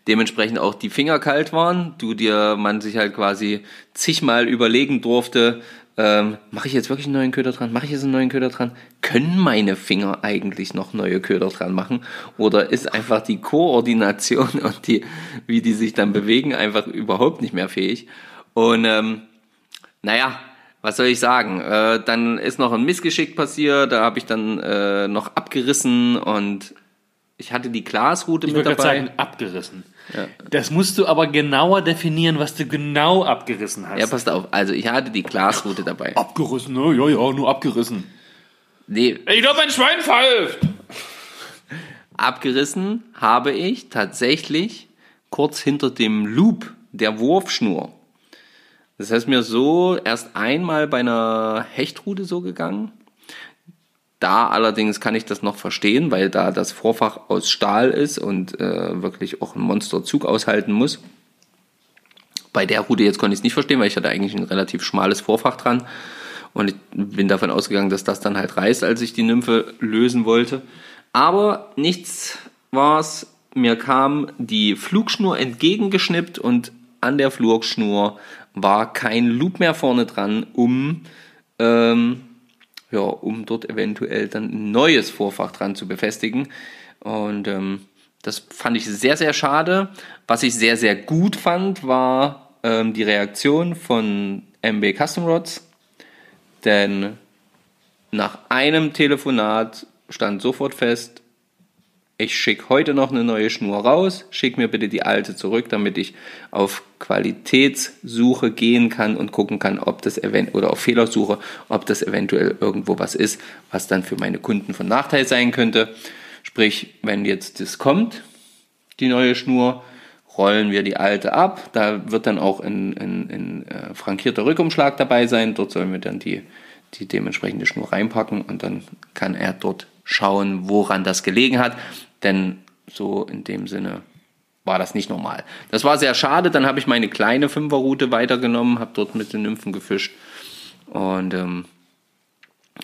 dementsprechend auch die Finger kalt waren. Du dir, man sich halt quasi zigmal überlegen durfte, ähm, mache ich jetzt wirklich einen neuen Köder dran? Mache ich jetzt einen neuen Köder dran? Können meine Finger eigentlich noch neue Köder dran machen? Oder ist einfach die Koordination und die, wie die sich dann bewegen, einfach überhaupt nicht mehr fähig? Und ähm, naja, was soll ich sagen? Äh, dann ist noch ein Missgeschick passiert, da habe ich dann äh, noch abgerissen und ich hatte die Glasrute Ich mit dabei. sagen, abgerissen. Das musst du aber genauer definieren, was du genau abgerissen hast. Ja, passt auf. Also ich hatte die Glasrute dabei. abgerissen, ne? Ja, ja, nur abgerissen. Nee, Ich glaube, ein Schwein pfeift. abgerissen habe ich tatsächlich kurz hinter dem Loop der Wurfschnur. Das heißt mir so erst einmal bei einer Hechtrute so gegangen. Da allerdings kann ich das noch verstehen, weil da das Vorfach aus Stahl ist und äh, wirklich auch ein Monsterzug aushalten muss. Bei der Rute jetzt konnte ich es nicht verstehen, weil ich hatte eigentlich ein relativ schmales Vorfach dran. Und ich bin davon ausgegangen, dass das dann halt reißt, als ich die Nymphe lösen wollte. Aber nichts war's. Mir kam die Flugschnur entgegengeschnippt und an der Flugschnur war kein Loop mehr vorne dran, um, ähm, ja, um dort eventuell dann ein neues Vorfach dran zu befestigen. Und ähm, das fand ich sehr, sehr schade. Was ich sehr, sehr gut fand, war ähm, die Reaktion von MB Custom Rods. Denn nach einem Telefonat stand sofort fest, ich schicke heute noch eine neue Schnur raus, schick mir bitte die alte zurück, damit ich auf Qualitätssuche gehen kann und gucken kann, ob das event oder auf Fehlersuche, ob das eventuell irgendwo was ist, was dann für meine Kunden von Nachteil sein könnte. Sprich, wenn jetzt das kommt, die neue Schnur, rollen wir die alte ab. Da wird dann auch ein, ein, ein äh, frankierter Rückumschlag dabei sein. Dort sollen wir dann die, die dementsprechende Schnur reinpacken und dann kann er dort schauen, woran das gelegen hat. Denn so in dem Sinne war das nicht normal. Das war sehr schade. Dann habe ich meine kleine Fünferroute weitergenommen, habe dort mit den Nymphen gefischt und ähm,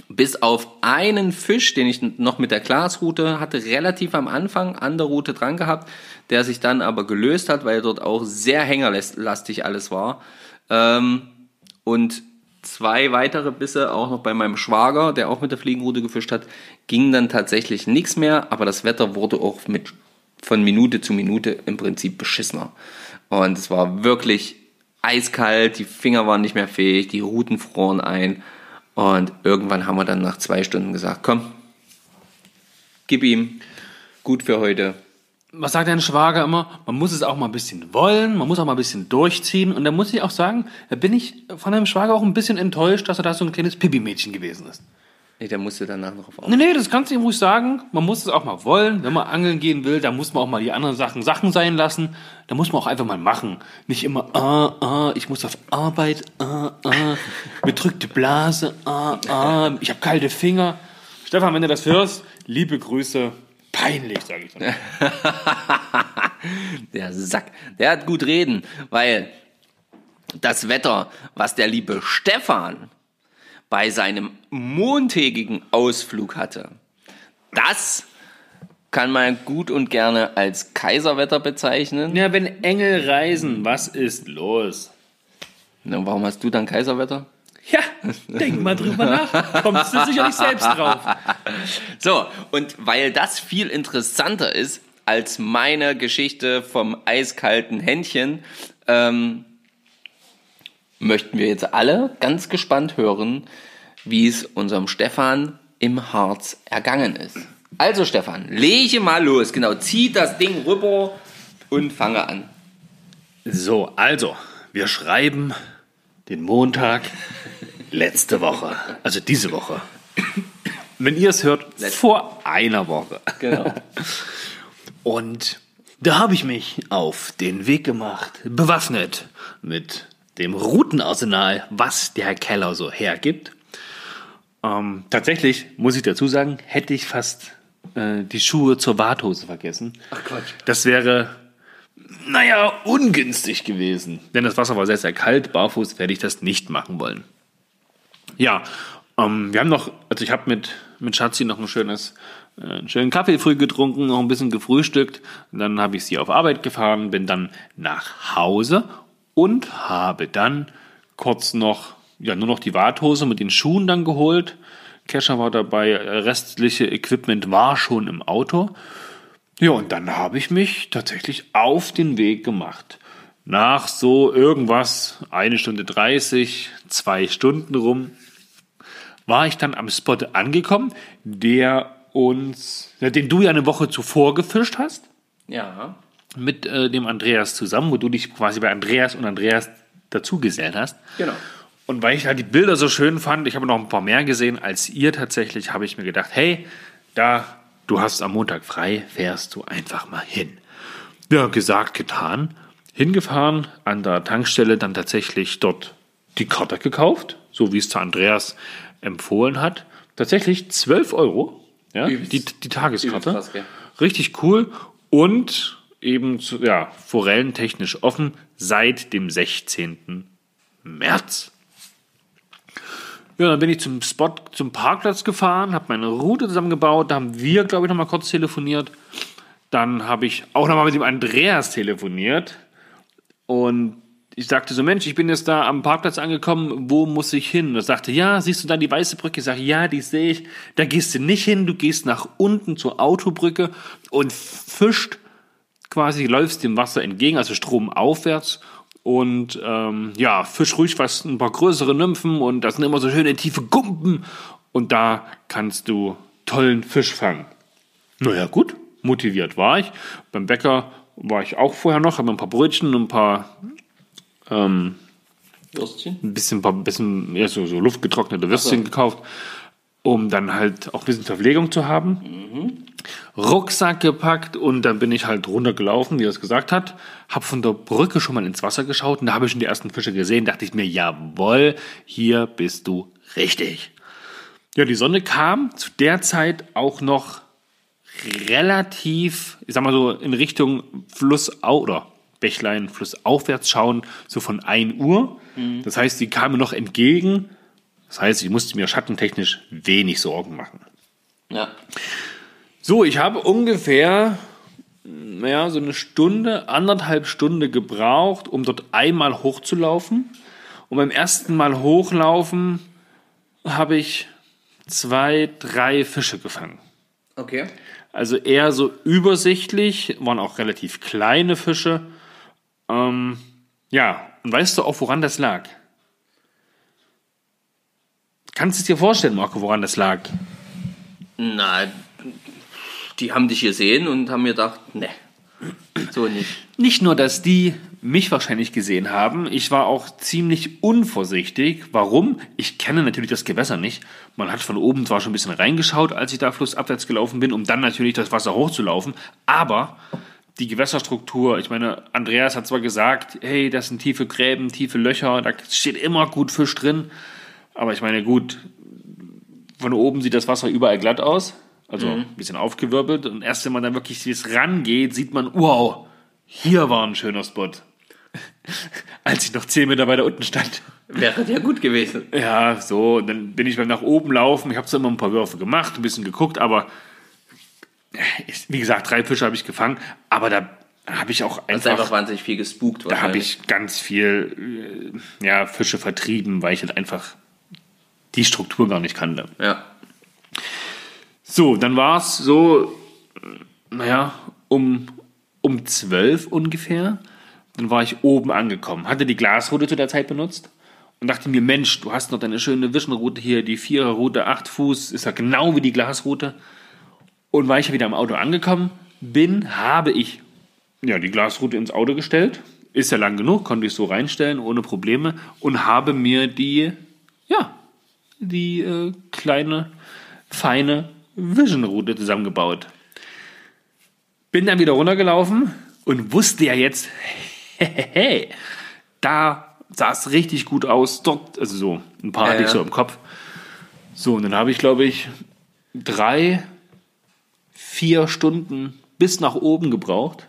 bis auf einen Fisch, den ich noch mit der Glasroute hatte, relativ am Anfang an der Route dran gehabt, der sich dann aber gelöst hat, weil dort auch sehr hängerlastig alles war. Ähm, und zwei weitere Bisse, auch noch bei meinem Schwager, der auch mit der Fliegenroute gefischt hat, ging dann tatsächlich nichts mehr, aber das Wetter wurde auch mit von Minute zu Minute im Prinzip beschissener. Und es war wirklich eiskalt, die Finger waren nicht mehr fähig, die Routen froren ein. Und irgendwann haben wir dann nach zwei Stunden gesagt, komm, gib ihm, gut für heute. Was sagt dein Schwager immer? Man muss es auch mal ein bisschen wollen, man muss auch mal ein bisschen durchziehen. Und da muss ich auch sagen, da bin ich von deinem Schwager auch ein bisschen enttäuscht, dass er da so ein kleines Pipi-Mädchen gewesen ist. Nee, der musste danach noch auf Nee, nee, das kannst du ihm ruhig sagen. Man muss es auch mal wollen. Wenn man angeln gehen will, dann muss man auch mal die anderen Sachen Sachen sein lassen. Da muss man auch einfach mal machen. Nicht immer, ah, ah, ich muss auf Arbeit, ah, ah, mir drückt die Blase, ah, ah, ich habe kalte Finger. Stefan, wenn du das hörst, liebe Grüße. Peinlich, sage ich dann. Der Sack, der hat gut reden, weil das Wetter, was der liebe Stefan bei seinem montägigen Ausflug hatte, das kann man gut und gerne als Kaiserwetter bezeichnen. Ja, wenn Engel reisen, was ist los? Na, warum hast du dann Kaiserwetter? Ja, denk mal drüber nach. Kommst du sicherlich selbst drauf. So, und weil das viel interessanter ist als meine Geschichte vom eiskalten Händchen, ähm, möchten wir jetzt alle ganz gespannt hören, wie es unserem Stefan im Harz ergangen ist. Also Stefan, lege mal los. Genau, zieh das Ding rüber und fange an. So, also, wir schreiben den Montag letzte Woche. Also diese Woche. Wenn ihr es hört, vor einer Woche. Genau. Und da habe ich mich auf den Weg gemacht, bewaffnet mit dem Routenarsenal, was der Keller so hergibt. Ähm, tatsächlich, muss ich dazu sagen, hätte ich fast äh, die Schuhe zur Warthose vergessen. Ach Quatsch. Das wäre, naja, ungünstig gewesen. Denn das Wasser war sehr, sehr kalt. Barfuß werde ich das nicht machen wollen. Ja, ähm, wir haben noch, also ich habe mit, mit Schatzi noch ein schönes, äh, einen schönen Kaffee früh getrunken, noch ein bisschen gefrühstückt. Dann habe ich sie auf Arbeit gefahren, bin dann nach Hause und habe dann kurz noch, ja, nur noch die Warthose mit den Schuhen dann geholt. Kescher war dabei, restliche Equipment war schon im Auto. Ja, und dann habe ich mich tatsächlich auf den Weg gemacht. Nach so irgendwas, eine Stunde 30, zwei Stunden rum, war ich dann am Spot angekommen, der uns, den du ja eine Woche zuvor gefischt hast, Ja. mit äh, dem Andreas zusammen, wo du dich quasi bei Andreas und Andreas dazugesellt hast. Genau. Und weil ich halt die Bilder so schön fand, ich habe noch ein paar mehr gesehen als ihr tatsächlich, habe ich mir gedacht, hey, da, du hast am Montag frei, fährst du einfach mal hin. Ja, gesagt, getan. Hingefahren, an der Tankstelle dann tatsächlich dort die Karte gekauft, so wie es zu Andreas empfohlen hat. Tatsächlich 12 Euro, ja, Übelst- die, die Tageskarte. krass, gell? Richtig cool und eben zu, ja, forellentechnisch offen seit dem 16. März. Ja, dann bin ich zum Spot, zum Parkplatz gefahren, habe meine Route zusammengebaut. Da haben wir, glaube ich, noch mal kurz telefoniert. Dann habe ich auch noch mal mit dem Andreas telefoniert. Und ich sagte so, Mensch, ich bin jetzt da am Parkplatz angekommen, wo muss ich hin? Und er sagte, ja, siehst du da die weiße Brücke? Ich sage, ja, die sehe ich. Da gehst du nicht hin, du gehst nach unten zur Autobrücke und fischt quasi, läufst dem Wasser entgegen, also stromaufwärts. Und ähm, ja, fisch ruhig was, ein paar größere Nymphen und das sind immer so schöne tiefe Gumpen. Und da kannst du tollen Fisch fangen. Naja, gut, motiviert war ich. Beim Bäcker war ich auch vorher noch, habe ein paar Brötchen und ein paar ähm, Würstchen? ein bisschen, bisschen ja, so, so luftgetrocknete Würstchen so. gekauft, um dann halt auch ein bisschen Verpflegung zu haben. Rucksack gepackt und dann bin ich halt runtergelaufen, wie er es gesagt hat. Hab von der Brücke schon mal ins Wasser geschaut und da habe ich schon die ersten Fische gesehen. Dachte ich mir, jawohl, hier bist du richtig. Ja, die Sonne kam zu der Zeit auch noch relativ, ich sag mal so, in Richtung Flussau oder Bächlein, flussaufwärts schauen, so von 1 Uhr. Das heißt, sie kam mir noch entgegen. Das heißt, ich musste mir schattentechnisch wenig Sorgen machen. Ja. So, ich habe ungefähr naja, so eine Stunde, anderthalb Stunde gebraucht, um dort einmal hochzulaufen. Und beim ersten Mal hochlaufen habe ich zwei, drei Fische gefangen. Okay. Also eher so übersichtlich, waren auch relativ kleine Fische. Ähm, ja, und weißt du auch, woran das lag? Kannst du es dir vorstellen, Marco, woran das lag? Na, die haben dich gesehen und haben mir gedacht, ne, So nicht. Nicht nur, dass die mich wahrscheinlich gesehen haben, ich war auch ziemlich unvorsichtig. Warum? Ich kenne natürlich das Gewässer nicht. Man hat von oben zwar schon ein bisschen reingeschaut, als ich da flussabwärts gelaufen bin, um dann natürlich das Wasser hochzulaufen, aber die Gewässerstruktur, ich meine, Andreas hat zwar gesagt, hey, das sind tiefe Gräben, tiefe Löcher, da steht immer gut Fisch drin, aber ich meine, gut, von oben sieht das Wasser überall glatt aus, also ein bisschen aufgewirbelt. Und erst wenn man dann wirklich jetzt rangeht, sieht man, wow, hier war ein schöner Spot. Als ich noch 10 Meter weiter unten stand. Wäre ja gut gewesen. Ja, so, und dann bin ich beim nach oben laufen. Ich habe zwar immer ein paar Würfe gemacht, ein bisschen geguckt, aber wie gesagt, drei Fische habe ich gefangen, aber da habe ich auch einfach, einfach wahnsinnig viel gespukt. da habe ich ganz viel äh, ja, Fische vertrieben, weil ich halt einfach die Struktur gar nicht kannte. Ja. So, dann war es so, äh, naja, um, um 12 ungefähr. Dann war ich oben angekommen. Hatte die Glasroute zu der Zeit benutzt und dachte mir, Mensch, du hast noch deine schöne Vision-Route hier, die Viererroute, 8 Fuß, ist ja genau wie die Glasroute. Und weil ich ja wieder am Auto angekommen bin, habe ich ja, die Glasroute ins Auto gestellt. Ist ja lang genug, konnte ich so reinstellen, ohne Probleme. Und habe mir die, ja, die äh, kleine, feine Vision-Route zusammengebaut. Bin dann wieder runtergelaufen und wusste ja jetzt, hey, da sah es richtig gut aus. Dort, also so, ein paar hatte ich so im Kopf. So, und dann habe ich, glaube ich, drei, vier Stunden bis nach oben gebraucht.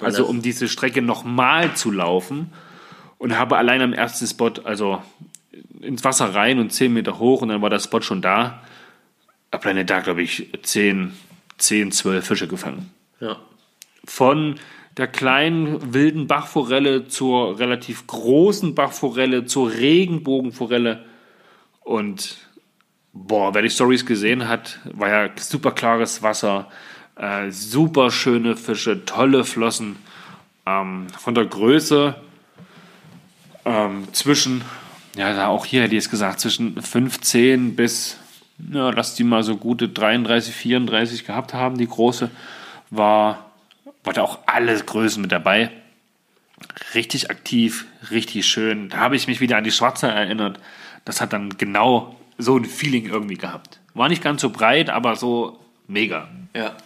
Also um diese Strecke nochmal zu laufen. Und habe allein am ersten Spot, also ins Wasser rein und 10 Meter hoch und dann war der Spot schon da. Hab dann da, glaube ich, 10, 10, 12 Fische gefangen. ja. Von der kleinen wilden Bachforelle zur relativ großen Bachforelle, zur Regenbogenforelle. Und boah, wer die Stories gesehen hat, war ja super klares Wasser, äh, super schöne Fische, tolle Flossen. Ähm, von der Größe ähm, zwischen, ja, auch hier hätte ich es gesagt, zwischen 15 bis, ja, lass die mal so gute 33, 34 gehabt haben, die große, war, war da auch alle Größen mit dabei. Richtig aktiv, richtig schön. Da habe ich mich wieder an die Schwarze erinnert. Das hat dann genau so ein Feeling irgendwie gehabt. War nicht ganz so breit, aber so mega. Ja.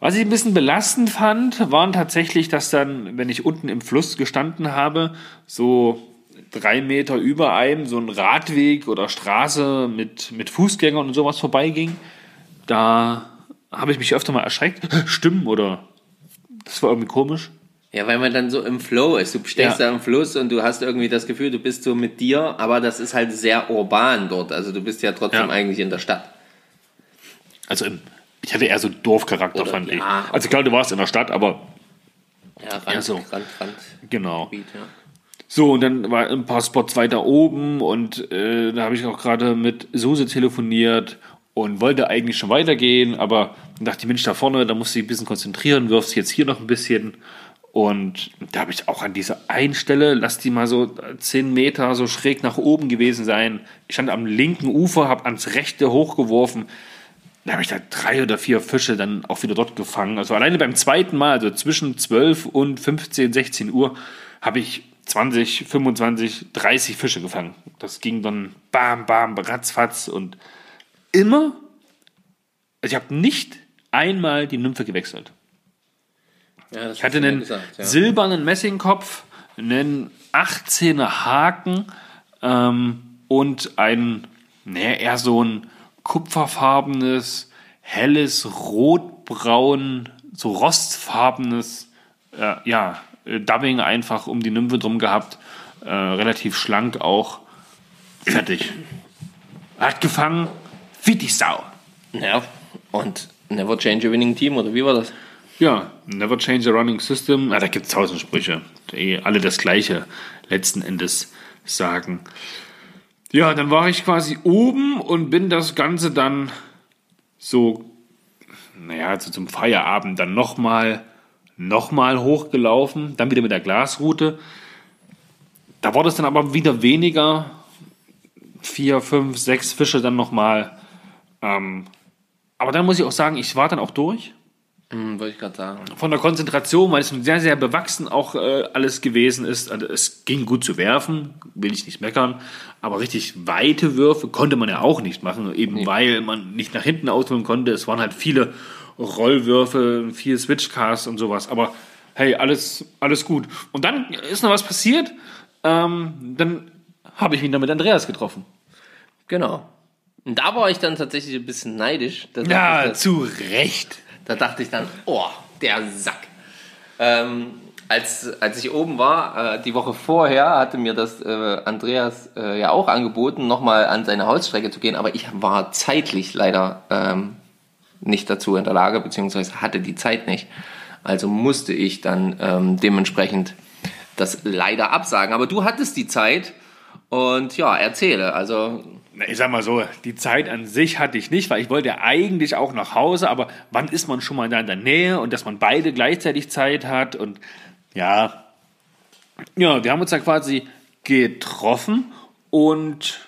Was ich ein bisschen belastend fand, waren tatsächlich, dass dann, wenn ich unten im Fluss gestanden habe, so drei Meter über einem so ein Radweg oder Straße mit, mit Fußgängern und sowas vorbeiging. Da habe ich mich öfter mal erschreckt. Stimmen oder das war irgendwie komisch. Ja, weil man dann so im Flow ist. Du stehst Ja. da im Fluss und du hast irgendwie das Gefühl, du bist so mit dir, aber das ist halt sehr urban dort. Also du bist ja trotzdem Ja. eigentlich in der Stadt. Also ich hatte eher so Dorfcharakter, Oder- fand ich. ja, Also klar, du warst in der Stadt, aber Ja, Rand, so. Rand, Rand, genau. Gebiet, ja. So, und dann war ein paar Spots weiter oben und äh, da habe ich auch gerade mit Suse telefoniert und wollte eigentlich schon weitergehen, aber dachte ich, Mensch, da vorne, da musst du dich ein bisschen konzentrieren, wirfst jetzt hier noch ein bisschen. Und da habe ich auch an dieser einen Stelle, lass die mal so 10 Meter so schräg nach oben gewesen sein. Ich stand am linken Ufer, habe ans rechte hochgeworfen. Da habe ich da drei oder vier Fische dann auch wieder dort gefangen. Also alleine beim zweiten Mal, also zwischen 12 und 15, 16 Uhr, habe ich 20, 25, 30 Fische gefangen. Das ging dann bam, bam, ratzfatz und immer, also ich habe nicht einmal die Nymphe gewechselt. Ja, Ich hatte einen gesagt, ja. silbernen Messingkopf, einen 18er Haken ähm, und ein, naja, eher so ein kupferfarbenes, helles, rotbraun, so rostfarbenes, äh, ja, äh, Dubbing einfach um die Nymphe drum gehabt. Äh, relativ schlank auch. Fertig. Hat gefangen, wie die Sau. Ja, und Never Change a Winning Team, oder wie war das? Ja, never change a running system. Ah, da gibt es tausend Sprüche, die alle das Gleiche letzten Endes sagen. Ja, dann war ich quasi oben und bin das Ganze dann so, naja, so zum Feierabend dann nochmal noch mal hochgelaufen, dann wieder mit der Glasroute. Da war das dann aber wieder weniger. Vier, fünf, sechs Fische dann nochmal. Ähm, aber dann muss ich auch sagen, ich war dann auch durch. Hm, wollte ich gerade sagen. von der Konzentration, weil es sehr, sehr bewachsen auch äh, alles gewesen ist. Also es ging gut zu werfen, will ich nicht meckern, aber richtig weite Würfe konnte man ja auch nicht machen, eben weil man nicht nach hinten ausholen konnte. Es waren halt viele Rollwürfe, viel Switchcast und sowas. Aber hey, alles, alles gut. Und dann ist noch was passiert. Ähm, dann habe ich ihn dann mit Andreas getroffen. Genau. Und da war ich dann tatsächlich ein bisschen neidisch. Ja, zu Recht. Da dachte ich dann, oh, der Sack. Ähm, als, als ich oben war, äh, die Woche vorher, hatte mir das äh, Andreas äh, ja auch angeboten, nochmal an seine Hausstrecke zu gehen, aber ich war zeitlich leider ähm, nicht dazu in der Lage, beziehungsweise hatte die Zeit nicht. Also musste ich dann ähm, dementsprechend das leider absagen. Aber du hattest die Zeit und ja, erzähle. Also Ich sag mal so, die Zeit an sich hatte ich nicht, weil ich wollte ja eigentlich auch nach Hause, aber wann ist man schon mal da in der Nähe und dass man beide gleichzeitig Zeit hat und ja, ja, wir haben uns da quasi getroffen und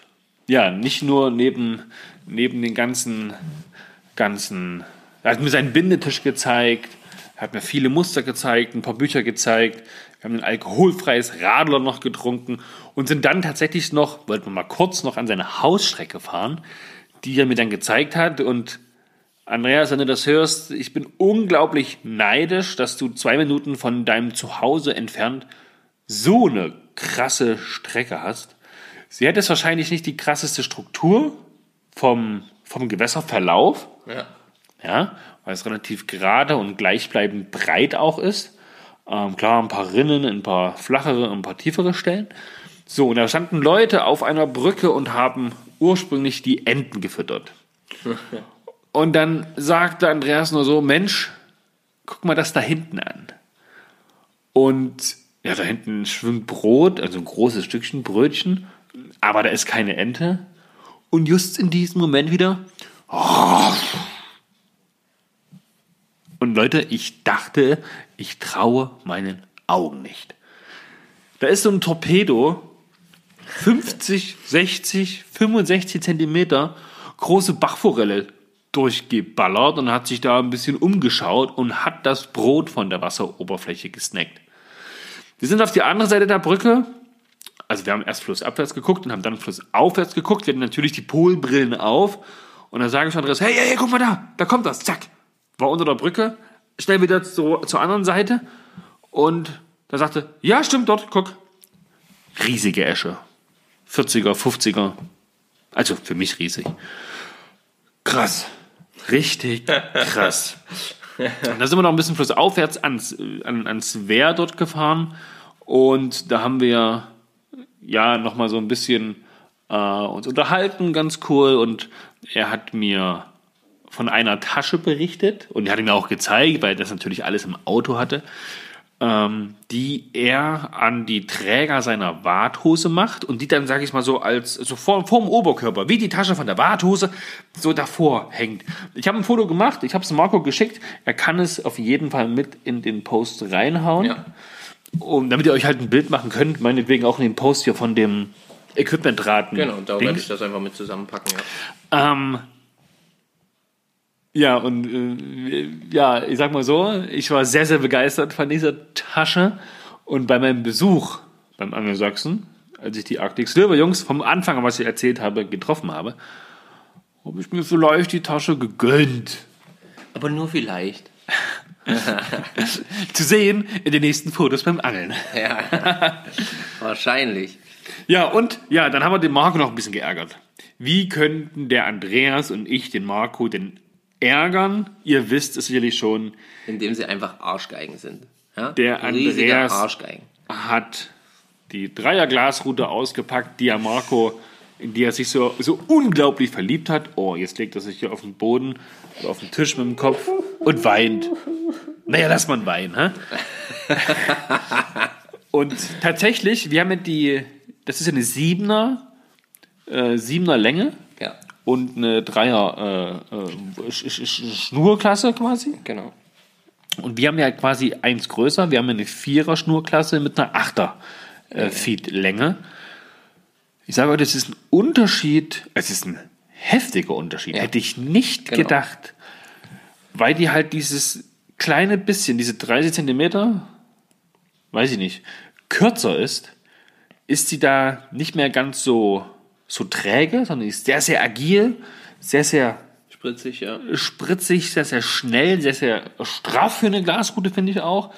ja, nicht nur neben, neben den ganzen, ganzen, er hat mir seinen Bindetisch gezeigt, hat mir viele Muster gezeigt, ein paar Bücher gezeigt, wir haben ein alkoholfreies Radler noch getrunken und sind dann tatsächlich noch, wollten wir mal kurz noch an seine Hausstrecke fahren, die er mir dann gezeigt hat und Andreas, wenn du das hörst, ich bin unglaublich neidisch, dass du zwei Minuten von deinem Zuhause entfernt so eine krasse Strecke hast. Sie hat jetzt wahrscheinlich nicht die krasseste Struktur vom, vom Gewässerverlauf, ja. ja, weil es relativ gerade und gleichbleibend breit auch ist. Ähm, klar, ein paar Rinnen, ein paar flachere, ein paar tiefere Stellen. So, und da standen Leute auf einer Brücke und haben ursprünglich die Enten gefüttert. Und dann sagte Andreas nur so, Mensch, guck mal das da hinten an. Und ja, da hinten schwimmt Brot, also ein großes Stückchen Brötchen, aber da ist keine Ente. Und just in diesem Moment wieder, und Leute, ich dachte, ich traue meinen Augen nicht. Da ist so ein Torpedo, 50, 60, 65 Zentimeter große Bachforelle durchgeballert und hat sich da ein bisschen umgeschaut und hat das Brot von der Wasseroberfläche gesnackt. Wir sind auf die andere Seite der Brücke. Also wir haben erst flussabwärts geguckt und haben dann flussaufwärts geguckt. Wir hatten natürlich die Polbrillen auf. Und dann sage ich Andreas, hey, hey, hey, guck mal da, da kommt das, zack. War unter der Brücke, schnell wieder zu, zur anderen Seite. Und da sagte, ja, stimmt dort, guck. Riesige Esche. 40er, 50er. Also für mich riesig. Krass. Richtig krass. Da sind wir noch ein bisschen flussaufwärts ans, an, ans Wehr dort gefahren. Und da haben wir ja nochmal so ein bisschen äh, uns unterhalten, ganz cool. Und er hat mir von einer Tasche berichtet und er hat mir auch gezeigt, weil er das natürlich alles im Auto hatte, ähm, die er an die Träger seiner Warthose macht und die dann, sage ich mal so, als so vor, vor dem Oberkörper, wie die Tasche von der Warthose, so davor hängt. Ich habe ein Foto gemacht, ich habe es Marco geschickt, er kann es auf jeden Fall mit in den Post reinhauen, Ja. um, damit ihr euch halt ein Bild machen könnt, meinetwegen auch in den Post hier von dem Equipmentraten. Genau, da werde ich das einfach mit zusammenpacken. Ja. Ähm, ja, und äh, ja, ich sag mal so, ich war sehr, sehr begeistert von dieser Tasche. Und bei meinem Besuch beim Angelsachsen, als ich die Arctic Silver Jungs vom Anfang an, was ich erzählt habe, getroffen habe, habe ich mir vielleicht die Tasche gegönnt. Aber nur vielleicht. Zu sehen in den nächsten Fotos beim Angeln. Ja. Wahrscheinlich. Ja, und ja, dann haben wir den Marco noch ein bisschen geärgert. Wie könnten der Andreas und ich den Marco denn ärgern? Ihr wisst es sicherlich schon, Indem sie einfach Arschgeigen sind. Ja? Der Riesige Andreas- Arschgeigen. hat die Dreierglasroute ausgepackt, die er Marco, in die er sich so, so unglaublich verliebt hat. Oh, jetzt legt er sich hier auf den Boden auf den Tisch mit dem Kopf und weint. Naja, lass mal weinen, hä? und tatsächlich, wir haben ja die, das ist eine Siebener, äh, Siebener Länge und eine Dreier äh, äh, Sch- Sch- Sch- Schnurklasse quasi. genau. Und wir haben ja quasi eins größer. Wir haben eine Vierer Schnurklasse mit einer Achter äh, Feet Länge. Ich sage euch, das ist ein Unterschied. Es ist ein heftiger Unterschied. Ja. Hätte ich nicht Genau. gedacht. Weil die halt dieses kleine bisschen, diese 30 Zentimeter, weiß ich nicht, kürzer ist, ist sie da nicht mehr ganz so, so träge, sondern ist sehr, sehr agil, sehr, sehr Spritzig, ja. spritzig, sehr, sehr schnell, sehr, sehr straff für eine Glasrute, finde ich auch.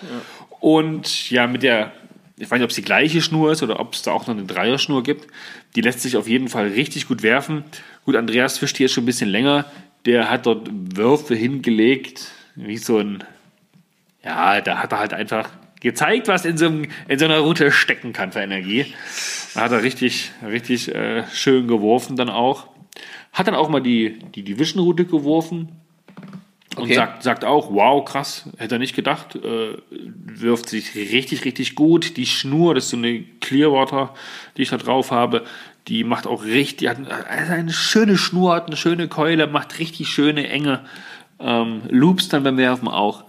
Und ja, mit der, ich weiß nicht, ob es die gleiche Schnur ist oder ob es da auch noch eine Dreierschnur gibt. Die lässt sich auf jeden Fall richtig gut werfen. Gut, Andreas fischt hier jetzt schon ein bisschen länger. Der hat dort Würfe hingelegt, wie so ein, ja, da hat er halt einfach gezeigt, was in so, einem, in so einer Route stecken kann für Energie. Da hat er richtig, richtig äh, schön geworfen dann auch. Hat dann auch mal die, die Division-Route geworfen. Und Okay. sagt, sagt auch, wow, krass, hätte er nicht gedacht. Äh, wirft sich richtig, richtig gut. Die Schnur, das ist so eine Clearwater, die ich da drauf habe, die macht auch richtig, hat also eine schöne Schnur, hat eine schöne Keule, macht richtig schöne, enge ähm, Loops dann beim Werfen auch.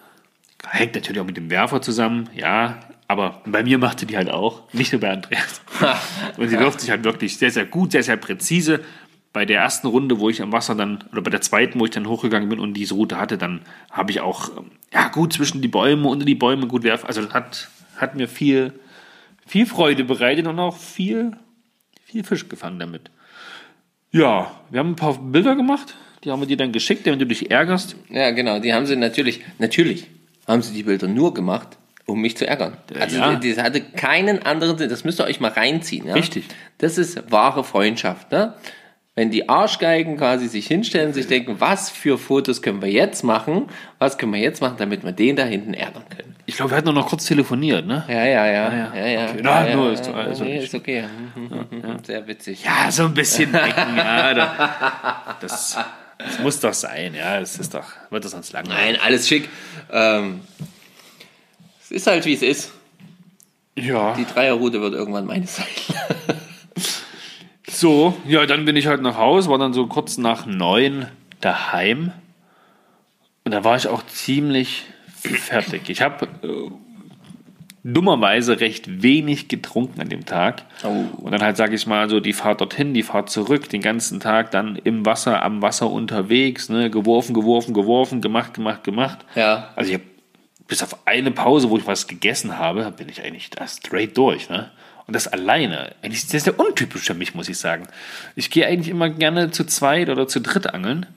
Hängt natürlich auch mit dem Werfer zusammen, ja. Aber bei mir macht sie die halt auch, nicht nur bei Andreas. Und sie wirft sich halt wirklich sehr, sehr gut, sehr, sehr präzise. Bei der ersten Runde, wo ich am Wasser dann, oder bei der zweiten, wo ich dann hochgegangen bin und diese Route hatte, dann habe ich auch, ähm, ja, gut zwischen die Bäume, unter die Bäume gut werfen. Also das hat, hat mir viel, viel Freude bereitet und auch viel, viel Fisch gefangen damit. Ja, wir haben ein paar Bilder gemacht, die haben wir dir dann geschickt, damit du dich ärgerst. Ja, genau. Die haben sie natürlich, natürlich haben sie die Bilder nur gemacht, um mich zu ärgern. Also ja. das hatte keinen anderen Sinn. Das müsst ihr euch mal reinziehen. Ja? Richtig. Das ist wahre Freundschaft. Ne? Wenn die Arschgeigen quasi sich hinstellen, sich denken, was für Fotos können wir jetzt machen? Was können wir jetzt machen, damit wir den da hinten ärgern können? Ich glaube, wir hatten noch kurz telefoniert, ne? Ja, ja, ja. ja. ja, ja, Okay. ja, ja, nur ist- also nee, okay. Sehr witzig. Ja, so ein bisschen Ecken, ja. Da, das, das muss doch sein, ja. Es ist doch, wird das sonst langweilig. Nein, alles schick. Ähm, es ist halt, wie es ist. Ja. Die Dreierroute wird irgendwann meine sein. So, ja, dann bin ich halt nach Hause, war dann so kurz nach neun daheim. Und da war ich auch ziemlich fertig. Ich habe äh, dummerweise recht wenig getrunken an dem Tag. Oh. Und dann halt, sage ich mal, so die Fahrt dorthin, die Fahrt zurück, den ganzen Tag dann im Wasser, am Wasser unterwegs, ne, geworfen, geworfen, geworfen, gemacht, gemacht, gemacht. Ja. Also ich habe bis auf eine Pause, wo ich was gegessen habe, bin ich eigentlich da straight durch, ne? Und das alleine, eigentlich sehr, sehr untypisch für mich, muss ich sagen. Ich gehe eigentlich immer gerne zu zweit oder zu dritt angeln.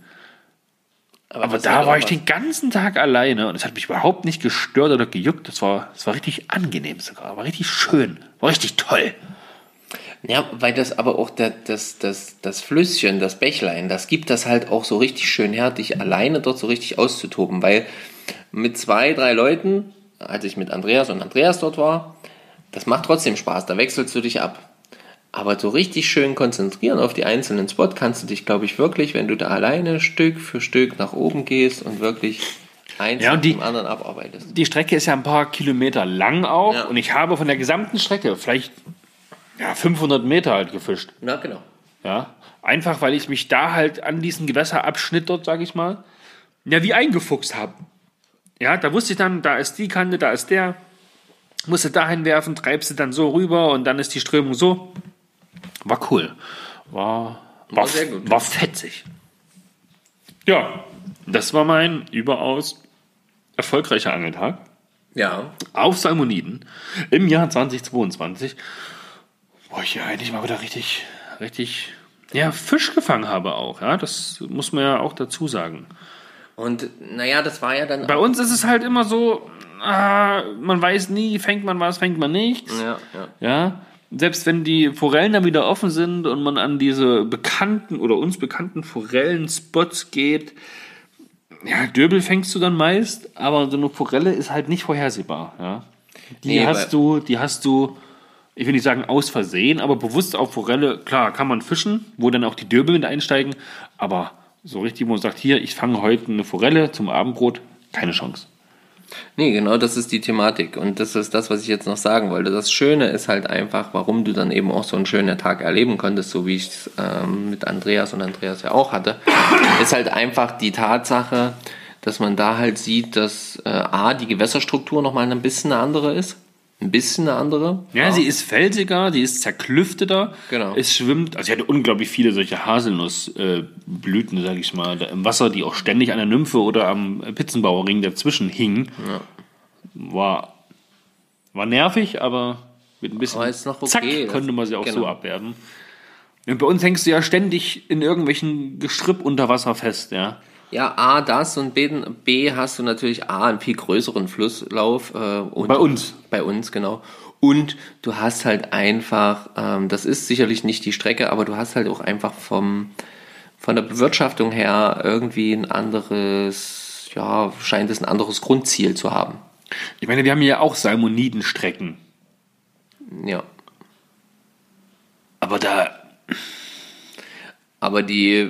Aber das da war ich was. den ganzen Tag alleine und es hat mich überhaupt nicht gestört oder gejuckt. Das war, das war richtig angenehm sogar, war richtig schön, war richtig toll. Ja, weil das aber auch das, das, das, das Flüsschen, das Bächlein, das gibt das halt auch so richtig schön her, dich alleine dort so richtig auszutoben. Weil mit zwei, drei Leuten, als ich mit Andreas und Andreas dort war, das macht trotzdem Spaß, da wechselst du dich ab. Aber so richtig schön konzentrieren auf die einzelnen Spots kannst du dich, glaube ich, wirklich, wenn du da alleine Stück für Stück nach oben gehst und wirklich eins Ja, und die- dem anderen abarbeitest. Die Strecke ist ja ein paar Kilometer lang auch Ja. und ich habe von der gesamten Strecke vielleicht ja, 500 Meter halt gefischt. Na, genau. Ja, einfach weil ich mich da halt an diesen Gewässerabschnitt dort, sage ich mal, ja, wie eingefuchst habe. Ja, da wusste ich dann, da ist die Kante, da ist der. Musste dahin werfen, treibst du dann so rüber und dann ist die Strömung so. War cool. War, war, War sehr gut. war fetzig. Ja, das war mein überaus erfolgreicher Angeltag Ja, auf Salmoniden im Jahr 2022, wo ich ja eigentlich mal wieder richtig, richtig, ja, Fisch gefangen habe auch, ja, das muss man ja auch dazu sagen. und naja, das war ja dann Bei uns ist es halt immer so, ah, man weiß nie, fängt man was, fängt man nichts, Ja, ja. ja. Selbst wenn die Forellen dann wieder offen sind und man an diese bekannten oder uns bekannten Forellen-Spots geht, ja, Döbel fängst du dann meist, aber so eine Forelle ist halt nicht vorhersehbar. Ja. Die Nee, hast du, die hast du, ich will nicht sagen aus Versehen, aber bewusst auf Forelle, klar, kann man fischen, wo dann auch die Döbel mit einsteigen, aber so richtig, wo man sagt, hier, ich fange heute eine Forelle zum Abendbrot, keine Chance. Nee, genau das ist die Thematik. Und das ist das, was ich jetzt noch sagen wollte. Das Schöne ist halt einfach, warum du dann eben auch so einen schönen Tag erleben konntest, so wie ich es ähm, mit Andreas und Andreas ja auch hatte, ist halt einfach die Tatsache, dass man da halt sieht, dass äh, A, die Gewässerstruktur nochmal ein bisschen eine andere ist. Ein bisschen eine andere. Ja, sie ist felsiger, die ist zerklüfteter. Genau. Es schwimmt, also sie hatte unglaublich viele solche Haselnussblüten, äh, sag ich mal, im Wasser, die auch ständig an der Nymphe oder am Pitzenbauerring dazwischen hingen. War, war nervig, aber mit ein bisschen Aber ist noch okay. Zack konnte man sie auch so genau. abwerben. Und bei uns hängst du ja ständig in irgendwelchen Gestrüpp unter Wasser fest, ja. Ja, A, das und B, B hast du natürlich A, einen viel größeren Flusslauf. Äh, und Bei uns. Bei uns, genau. Und du hast halt einfach, ähm, das ist sicherlich nicht die Strecke, aber du hast halt auch einfach vom, von der Bewirtschaftung her irgendwie ein anderes, ja, scheint es ein anderes Grundziel zu haben. Ich meine, wir haben ja auch Salmonidenstrecken. Ja. Aber da, Aber die,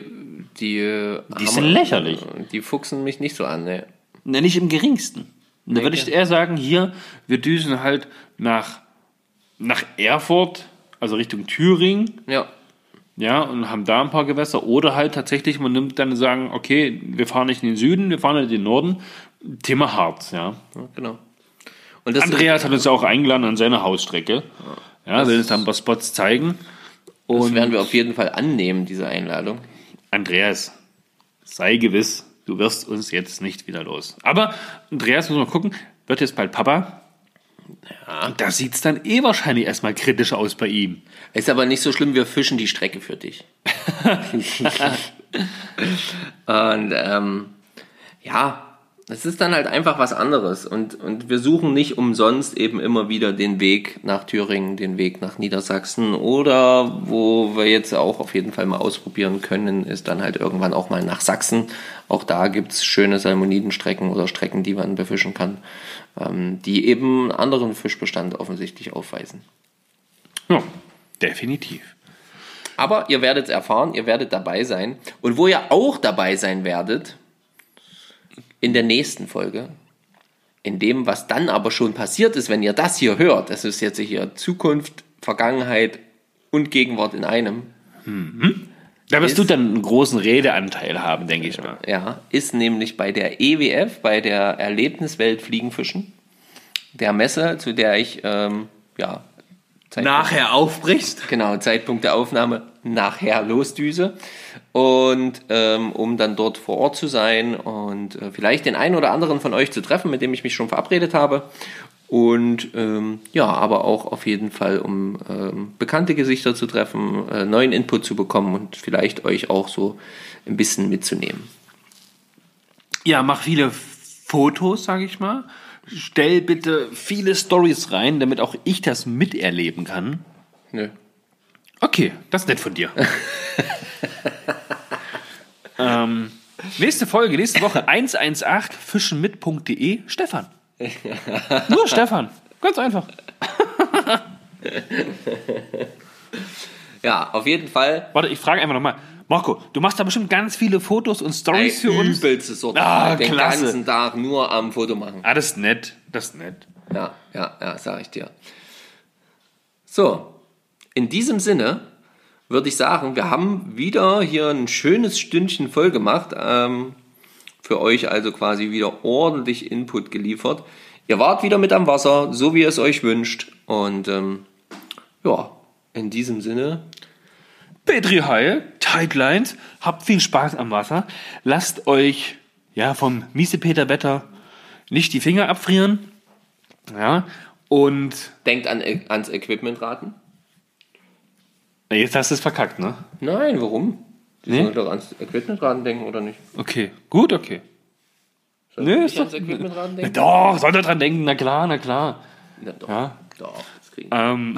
die, Die sind lächerlich. Die fuchsen mich nicht so an, ne? Na, nicht im geringsten. Da würde ich eher sagen, hier, wir düsen halt nach, nach Erfurt, also Richtung Thüringen, Ja. ja, und haben da ein paar Gewässer. Oder halt tatsächlich, man nimmt dann sagen, okay, wir fahren nicht in den Süden, wir fahren in den Norden. Thema Harz, ja. Ja, genau. Und das Andreas hat uns ja auch eingeladen an seine Hausstrecke. Ja, will uns dann ein paar Spots zeigen. das Und werden wir auf jeden Fall annehmen, diese Einladung. Andreas, sei gewiss, du wirst uns jetzt nicht wieder los. Aber Andreas, muss mal gucken, wird jetzt bald Papa. Und da sieht es dann eh wahrscheinlich erstmal kritisch aus bei ihm. Ist aber nicht so schlimm, wir fischen die Strecke für dich. und ähm, ja, es ist dann halt einfach was anderes. Und, und wir suchen nicht umsonst eben immer wieder den Weg nach Thüringen, den Weg nach Niedersachsen. Oder wo wir jetzt auch auf jeden Fall mal ausprobieren können, ist dann halt irgendwann auch mal nach Sachsen. Auch da gibt's schöne Salmonidenstrecken oder Strecken, die man befischen kann, ähm, die eben einen anderen Fischbestand offensichtlich aufweisen. Ja, definitiv. Aber ihr werdet es erfahren, ihr werdet dabei sein. Und wo ihr auch dabei sein werdet, in der nächsten Folge, in dem, was dann aber schon passiert ist, wenn ihr das hier hört, das ist jetzt hier Zukunft, Vergangenheit und Gegenwart in einem, Da wirst du dann einen großen Redeanteil haben, denke ich mal. ja, ist nämlich bei der EWF, bei der Erlebniswelt Fliegenfischen, der Messe, zu der ich, ähm, ja, Zeitpunkt- aufbrichst? Genau, Zeitpunkt der Aufnahme nachher losdüse. Und ähm, um dann dort vor Ort zu sein und äh, vielleicht den einen oder anderen von euch zu treffen, mit dem ich mich schon verabredet habe. Und ähm, ja, aber auch auf jeden Fall, um ähm, bekannte Gesichter zu treffen, äh, neuen Input zu bekommen und vielleicht euch auch so ein bisschen mitzunehmen. Ja, mach viele Fotos, sage ich mal. Stell bitte viele Stories rein, damit auch ich das miterleben kann. Nö. Okay, das ist nett von dir. ähm, nächste Folge, nächste Woche 118 fischenmit.de Stefan. Nur Stefan. Ganz einfach. Ja, auf jeden Fall Warte, ich frage einfach nochmal. Marco, du machst da bestimmt ganz viele Fotos und Stories für uns. übelste Sorte. Ah, den klasse. ganzen Tag nur am Foto machen. Ah, das ist nett. Das ist nett. Ja, ja, ja, sag ich dir. So, in diesem Sinne würde ich sagen, wir haben wieder hier ein schönes Stündchen voll gemacht. Ähm, für euch also quasi wieder ordentlich Input geliefert. Ihr wart wieder mit am Wasser, so wie ihr es euch wünscht. Und ähm, ja, in diesem Sinne, Petri Heil, Tightlines, habt viel Spaß am Wasser. Lasst euch ja vom Miesepeter-Wetter nicht die Finger abfrieren. Ja, und denkt an, ans Equipmentraten. Na, jetzt hast du es verkackt, ne? Nein, warum? Die Nee? sollen doch ans Equipmentraten denken, oder nicht? Okay, gut, okay. Sollen Nee, ist doch- ans Equipmentraten Na denken? doch, soll er dran denken, na klar, na klar. Ja, doch. Ja. Doch, das kriegen wir. Ähm,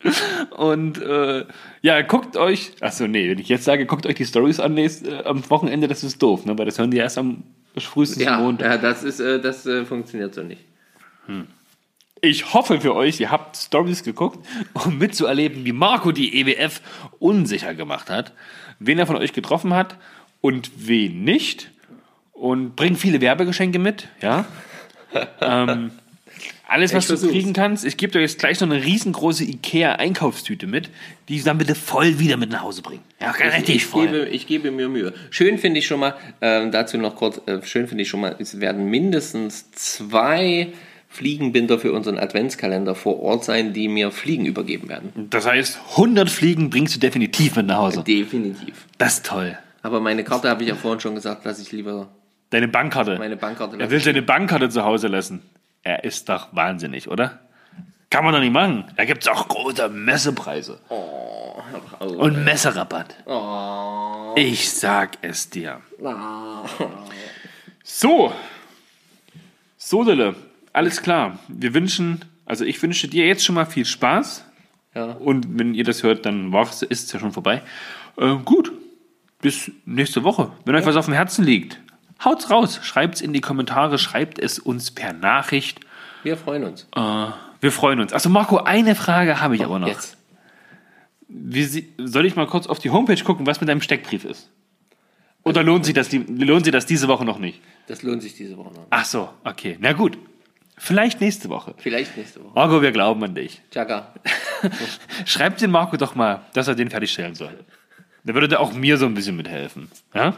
und äh, ja, guckt euch, achso, nee, wenn ich jetzt sage, guckt euch die Stories an nächst, äh, am Wochenende, das ist doof, ne? Weil das hören die erst am frühestens Ja, Montag. ja, das ist, äh, das äh, funktioniert so nicht. Ich hoffe für euch, ihr habt Stories geguckt, um mitzuerleben, wie Marco die EWF unsicher gemacht hat, wen er von euch getroffen hat und wen nicht. Und bringt viele Werbegeschenke mit, ja. ähm, alles, was Ich du kriegen kannst. Ich gebe dir jetzt gleich noch eine riesengroße Ikea-Einkaufstüte mit, die ich dann bitte voll wieder mit nach Hause bringen. Ja, richtig Ich voll. gebe, ich gebe mir Mühe. Schön finde ich schon mal, ähm, dazu noch kurz, äh, schön finde ich schon mal, es werden mindestens zwei Fliegenbinder für unseren Adventskalender vor Ort sein, die mir Fliegen übergeben werden. Das heißt, 100 Fliegen bringst du definitiv mit nach Hause. Definitiv. Das ist toll. Aber meine Karte habe ich ja vorhin schon gesagt, dass ich lieber Deine Bankkarte. meine Bankkarte Er will seine Bankkarte zu Hause lassen. Er ist doch wahnsinnig, oder? Kann man doch nicht machen. Da gibt es auch große Messepreise. Und Messerabatt. Ich sag es dir. So. So, Dille. Alles klar. Wir wünschen, also ich wünsche dir jetzt schon mal viel Spaß. Ja. Und wenn ihr das hört, dann war's, ist es ja schon vorbei. Äh, gut. Bis nächste Woche. Wenn euch was auf dem Herzen liegt, haut's raus. Schreibt's in die Kommentare, schreibt es uns per Nachricht. Wir freuen uns. Äh, wir freuen uns. Also Marco, eine Frage habe ich aber noch. Jetzt. Wie soll ich mal kurz auf die Homepage gucken, was mit deinem Steckbrief ist? Oder lohnt sich das, lohnt sich das diese Woche noch nicht? Das lohnt sich diese Woche noch. Ach so, okay. Na gut. Vielleicht nächste Woche. Vielleicht nächste Woche. Marco, wir glauben an dich. Tschakka. Schreibt den Marco doch mal, dass er den fertigstellen soll. Da würde der auch mir so ein bisschen mithelfen. Ja?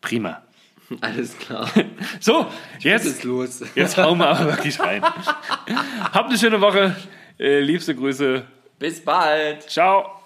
Prima. Alles klar. So, Was jetzt, ist los? jetzt hauen wir aber wirklich rein. Habt eine schöne Woche. Äh, liebste Grüße. Bis bald. Ciao.